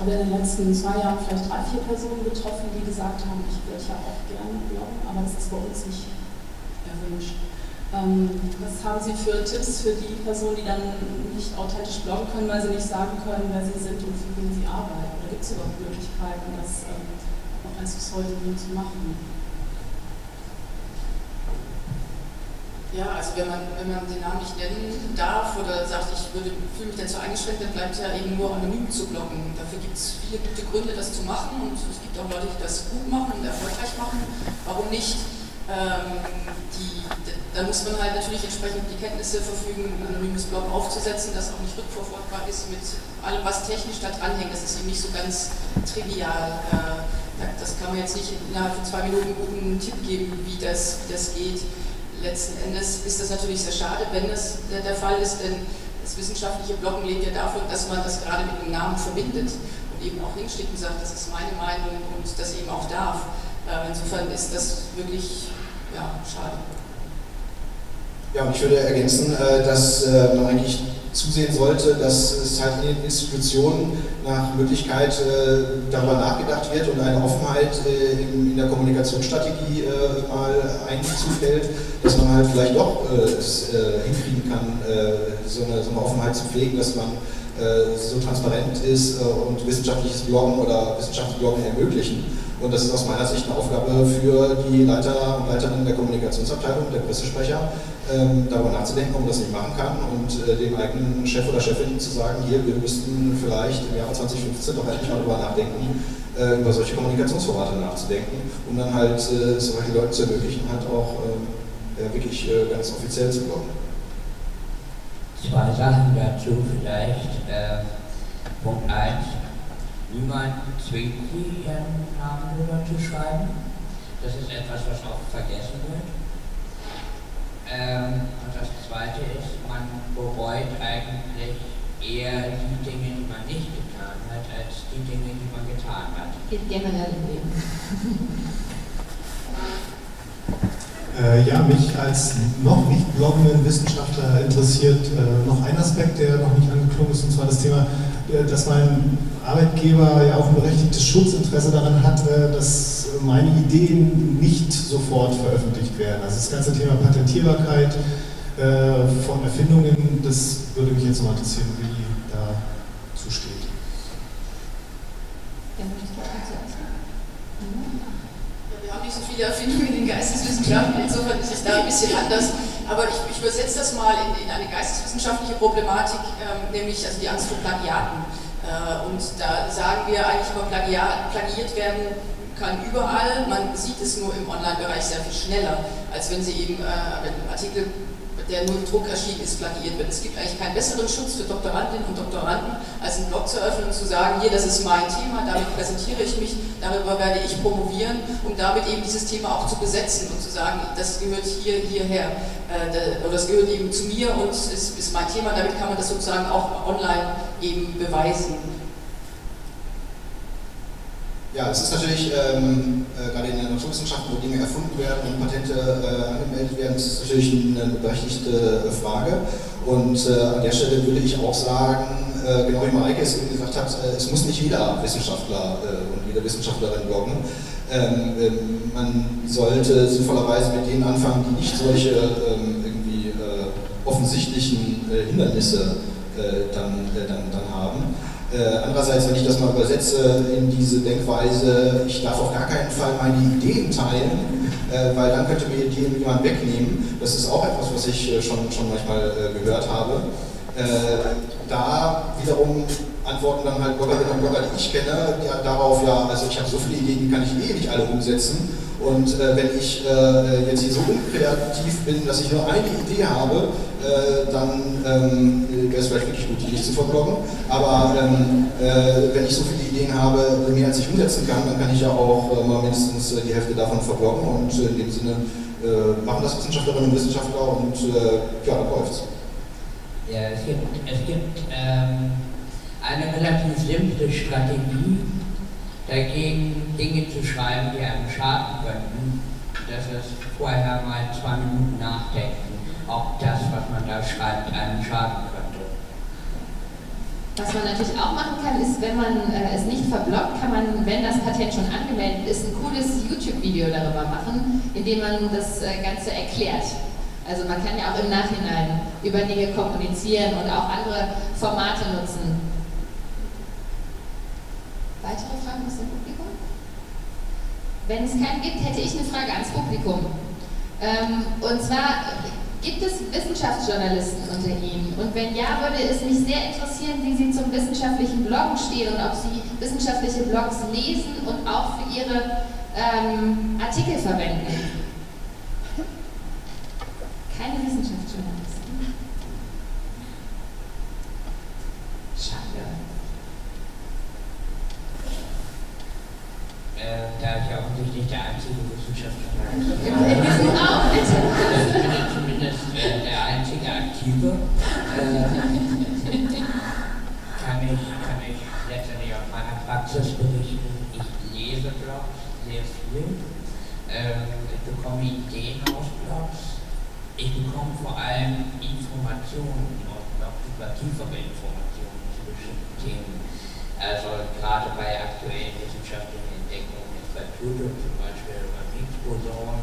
Habe in den letzten zwei Jahren vielleicht drei, vier Personen getroffen, die gesagt haben, ich würde ja auch gerne bloggen, aber das ist bei uns nicht erwünscht. Ähm, was haben Sie für Tipps für die Personen, die dann nicht authentisch bloggen können, weil sie nicht sagen können, wer sie sind und für wen sie arbeiten? Oder gibt es überhaupt Möglichkeiten, das ähm, eins bis heute zu machen? Ja, also wenn man, wenn man den Namen nicht nennen darf oder sagt, ich würde, fühle mich dazu eingeschränkt, dann bleibt ja eben nur anonym zu bloggen. Dafür gibt es viele gute Gründe, das zu machen und es gibt auch Leute, die das gut machen und erfolgreich machen. Warum nicht? Ähm, die, da muss man halt natürlich entsprechend die Kenntnisse verfügen, ein anonymes Blog aufzusetzen, das auch nicht rückverfolgbar ist mit allem, was technisch da dranhängt. Das ist eben nicht so ganz trivial. Äh, das kann man jetzt nicht innerhalb von zwei Minuten guten Tipp geben, wie das, wie das geht letzten Endes ist das natürlich sehr schade, wenn das der Fall ist, denn das wissenschaftliche Bloggen lebt ja davon, dass man das gerade mit einem Namen verbindet und eben auch hinsteht und sagt, das ist meine Meinung und das eben auch darf. Äh, insofern ist das wirklich ja, schade. Ja, und ich würde ergänzen, äh, dass äh, man eigentlich zusehen sollte, dass es halt in den Institutionen nach Möglichkeit äh, darüber nachgedacht wird und eine Offenheit in, der Kommunikationsstrategie mal einzufällt, dass man halt vielleicht doch es hinkriegen kann, so eine, so, eine, Offenheit zu pflegen, dass man so transparent ist und wissenschaftliches Bloggen oder Wissenschaftsbloggen ermöglichen. Und das ist aus meiner Sicht eine Aufgabe für die Leiter und Leiterinnen der Kommunikationsabteilung, der Pressesprecher, ähm, darüber nachzudenken, ob man das nicht machen kann und äh, dem eigenen Chef oder Chefin zu sagen, hier, wir müssten vielleicht im Jahre 2015 doch endlich mal darüber nachdenken, äh, über solche Kommunikationsformate nachzudenken, um dann halt äh, solche Leute zu ermöglichen, halt auch ähm, wirklich äh, ganz offiziell zu bloggen. Zwei Sachen dazu vielleicht. Äh, Punkt 1. Niemand zwingt Sie, Ihren Namen drüber zu schreiben. Das ist etwas, was oft vergessen wird. Ähm, und das Zweite ist, man bereut eigentlich eher die Dinge, die man nicht getan hat, als die Dinge, die man getan hat. Geht generell im Leben. Äh, ja, mich als noch nicht bloggenden Wissenschaftler interessiert äh, noch ein Aspekt, der noch nicht angeklungen ist, und zwar das Thema, äh, dass mein Arbeitgeber ja auch ein berechtigtes Schutzinteresse daran hat, äh, dass meine Ideen nicht sofort veröffentlicht werden. Also das ganze Thema Patentierbarkeit äh, von Erfindungen, das würde mich jetzt mal interessieren, wie da zusteht. Wir haben nicht so viele Erfindungen in den Geisteswissenschaften, insofern ist es da ein bisschen anders. Aber ich, ich übersetze das mal in, in eine geisteswissenschaftliche Problematik, ähm, nämlich also die Angst vor Plagiaten. Äh, und da sagen wir eigentlich immer, Plagiat, plagiert werden kann überall, man sieht es nur im Online-Bereich sehr viel schneller, als wenn sie eben äh, wenn ein Artikel, der nur im Druck erschienen ist, plagiert wird. Es gibt eigentlich keinen besseren Schutz für Doktorandinnen und Doktoranden, als einen Blog zu öffnen und zu sagen, hier, das ist mein Thema, damit präsentiere ich mich, darüber werde ich promovieren, um damit eben dieses Thema auch zu besetzen und zu sagen, das gehört hier, hierher, äh, oder das gehört eben zu mir und es ist mein Thema, damit kann man das sozusagen auch online eben beweisen. Ja, es ist natürlich, ähm, äh, gerade in der Naturwissenschaften, wo Dinge erfunden werden und Patente äh, angemeldet werden, ist es natürlich eine berechtigte äh, Frage. Und äh, an der Stelle würde ich auch sagen, äh, genau wie Mareike es eben gesagt hat, äh, es muss nicht jeder Wissenschaftler und jede Wissenschaftlerin bloggen. Ähm, ähm, man sollte sinnvollerweise mit denen anfangen, die nicht solche ähm, irgendwie offensichtlichen Hindernisse dann, dann, dann haben. Äh, andererseits, wenn ich das mal übersetze in diese Denkweise, ich darf auf gar keinen Fall meine Ideen teilen, äh, weil dann könnte mir Ideen jemand wegnehmen. Das ist auch etwas, was ich äh, schon, schon manchmal äh, gehört habe. Äh, da wiederum antworten dann halt Bloggerinnen und Blogger, die ich kenne, ja, darauf, ja, also ich habe so viele Ideen, die kann ich eh nicht alle umsetzen. Und äh, wenn ich äh, jetzt hier so unkreativ bin, dass ich nur eine Idee habe, äh, dann ähm, wäre es vielleicht wirklich gut, die nicht zu verbloggen. Aber ähm, äh, wenn ich so viele Ideen habe, mehr als ich umsetzen kann, dann kann ich ja auch äh, mal mindestens äh, die Hälfte davon verbloggen. Und in dem Sinne machen das Wissenschaftlerinnen und Wissenschaftler und ja, dann läuft's. Ja, es gibt, es gibt ähm, eine relativ simple Strategie, dagegen Dinge zu schreiben, die einem schaden könnten, das ist vorher mal zwei Minuten nachdenken, ob das, was man da schreibt, einem schaden könnte. Was man natürlich auch machen kann, ist, wenn man äh, es nicht verblockt, kann man, wenn das Patent schon angemeldet ist, ein cooles YouTube-Video darüber machen, in dem man das äh, Ganze erklärt. Also man kann ja auch im Nachhinein über Dinge kommunizieren und auch andere Formate nutzen, Weitere Fragen aus dem Publikum? Wenn es keine gibt, hätte ich eine Frage ans Publikum. Ähm, und zwar, gibt es Wissenschaftsjournalisten unter Ihnen? Und wenn ja, würde es mich sehr interessieren, wie Sie zum wissenschaftlichen Bloggen stehen und ob Sie wissenschaftliche Blogs lesen und auch für Ihre ähm, Artikel verwenden. Keine Wissenschaftsjournalisten. Schade. Äh, da ich ja offensichtlich der einzige Wissenschaftler bin. Wir auch, bitte. Zumindest äh, der einzige Aktive. Äh, kann, ich, kann ich letztendlich aus meiner Praxis berichten. Ich lese Blogs sehr viel. Ähm, ich bekomme Ideen aus Blogs. Ich bekomme vor allem Informationen und noch über tiefere Informationen zu bestimmten Themen. Also gerade bei aktuellen wissenschaftlichen Entdeckungen, bei Pluto zum Beispiel, bei Higgs-Boson,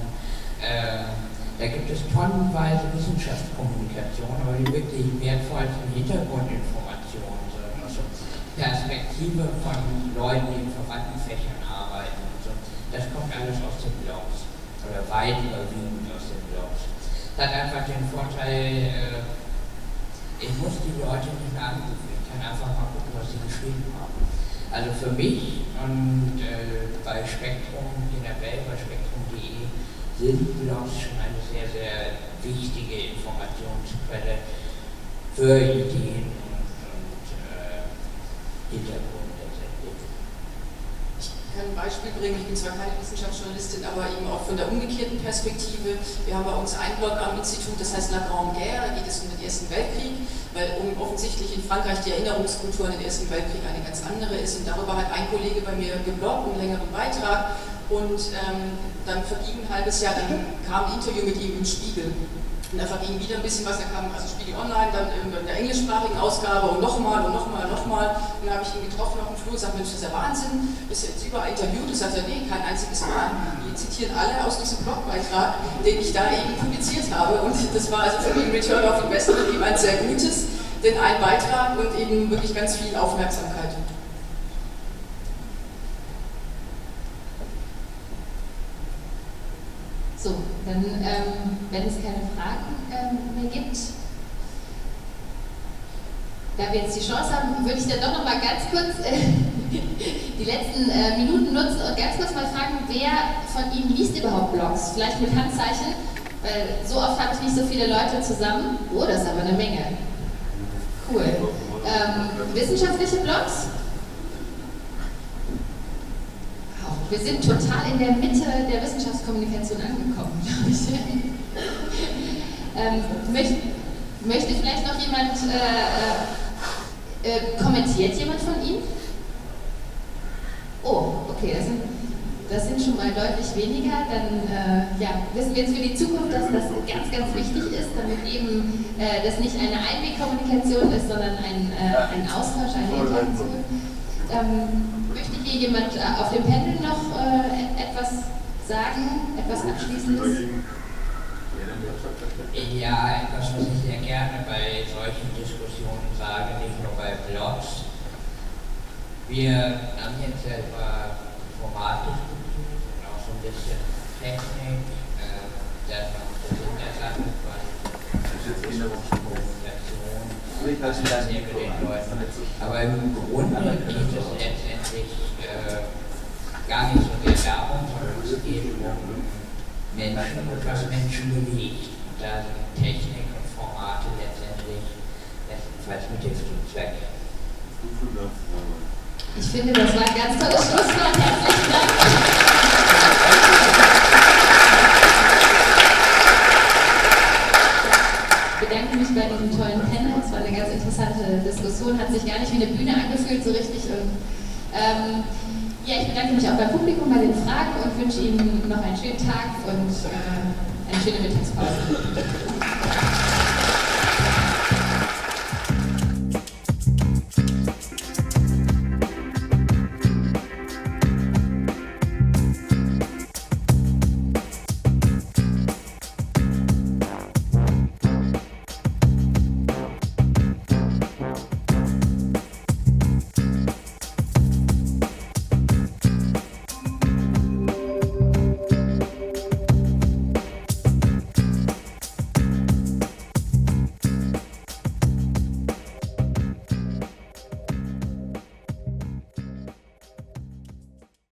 äh, da gibt es tonnenweise Wissenschaftskommunikation, aber die wirklich wertvollsten Hintergrundinformationen, also Perspektive von Leuten, die in verwandten Fächern arbeiten und so, das kommt alles aus den Blogs oder weit überwiegend aus den Blogs. Das hat einfach den Vorteil, äh, ich muss die Leute nicht mehr anrufen kann einfach mal gucken, was sie geschrieben haben. Also für mich und äh, bei Spektrum generell, bei spektrum.de sind Blogs schon eine sehr, sehr wichtige Informationsquelle äh, Hintergrund letztendlich. Ich kann ein Beispiel bringen, ich bin zwar keine Wissenschaftsjournalistin, aber eben auch von der umgekehrten Perspektive. Wir haben bei uns einen Blog am Institut, das heißt La Grande Guerre, da geht es um den Ersten Weltkrieg weil um, offensichtlich in Frankreich die Erinnerungskultur an den Ersten Weltkrieg eine ganz andere ist. Und darüber hat ein Kollege bei mir gebloggt, einen längeren Beitrag. Und ähm, dann verging ein halbes Jahr, dann kam ein Interview mit ihm im Spiegel. Und da verging wieder ein bisschen was, da kam also Spiegel Online, dann in der englischsprachigen Ausgabe und nochmal und nochmal und nochmal. Und dann habe ich ihn getroffen auf dem Flur und gesagt, Mensch, das ist ja Wahnsinn, bist du jetzt überall interviewt? Und sagt er, nee, kein einziges Mal. Die zitieren alle aus diesem Blogbeitrag, den ich da eben publiziert habe. Und das war also für ein Return of Investment eben ein sehr gutes, denn ein Beitrag und eben wirklich ganz viel Aufmerksamkeit. So, dann, ähm, wenn es keine Fragen ähm, mehr gibt, da wir jetzt die Chance haben, würde ich dann doch noch mal ganz kurz äh, die letzten äh, Minuten nutzen und ganz kurz mal fragen, wer von Ihnen liest überhaupt Blogs? Vielleicht mit Handzeichen, weil so oft habe ich nicht so viele Leute zusammen. Oh, das ist aber eine Menge. Cool. Ähm, wissenschaftliche Blogs? Wir sind total in der Mitte der Wissenschaftskommunikation angekommen, glaube ich. ähm, möchte, möchte vielleicht noch jemand, äh, äh, äh, kommentiert jemand von Ihnen? Oh, okay, das sind das sind schon mal deutlich weniger, dann äh, ja, wissen wir jetzt für die Zukunft, dass das ganz, ganz wichtig ist, damit eben äh, das nicht eine Einwegkommunikation ist, sondern ein, äh, ein Austausch, eine Interaktion. Ähm, möchte hier jemand auf dem Panel noch etwas sagen, etwas Abschließendes? Ja, etwas, was ich sehr gerne bei solchen Diskussionen sage, nicht nur bei Blogs. Wir haben jetzt Format diskutiert und auch so ein bisschen Technik, äh, dann der Sinn der Sache, quasi Kommunikation, mit den Leuten. Aber im Grunde geht es letztendlich äh, gar nicht so sehr darum, sondern es geht um Menschen und was Menschen bewegt. Und da sind Technik und Formate letztendlich bestenfalls Mittel zum Zweck. Ich finde, das war ein ganz tolles Schlusswort. Herzlichen Dank. Ich bedanke mich bei diesem tollen Panel. Es war eine ganz interessante Diskussion, hat sich gar nicht wie eine Bühne angefühlt so richtig. Und, ähm, ja, ich bedanke mich auch beim Publikum bei den Fragen und wünsche Ihnen noch einen schönen Tag und äh, eine schöne Mittagspause.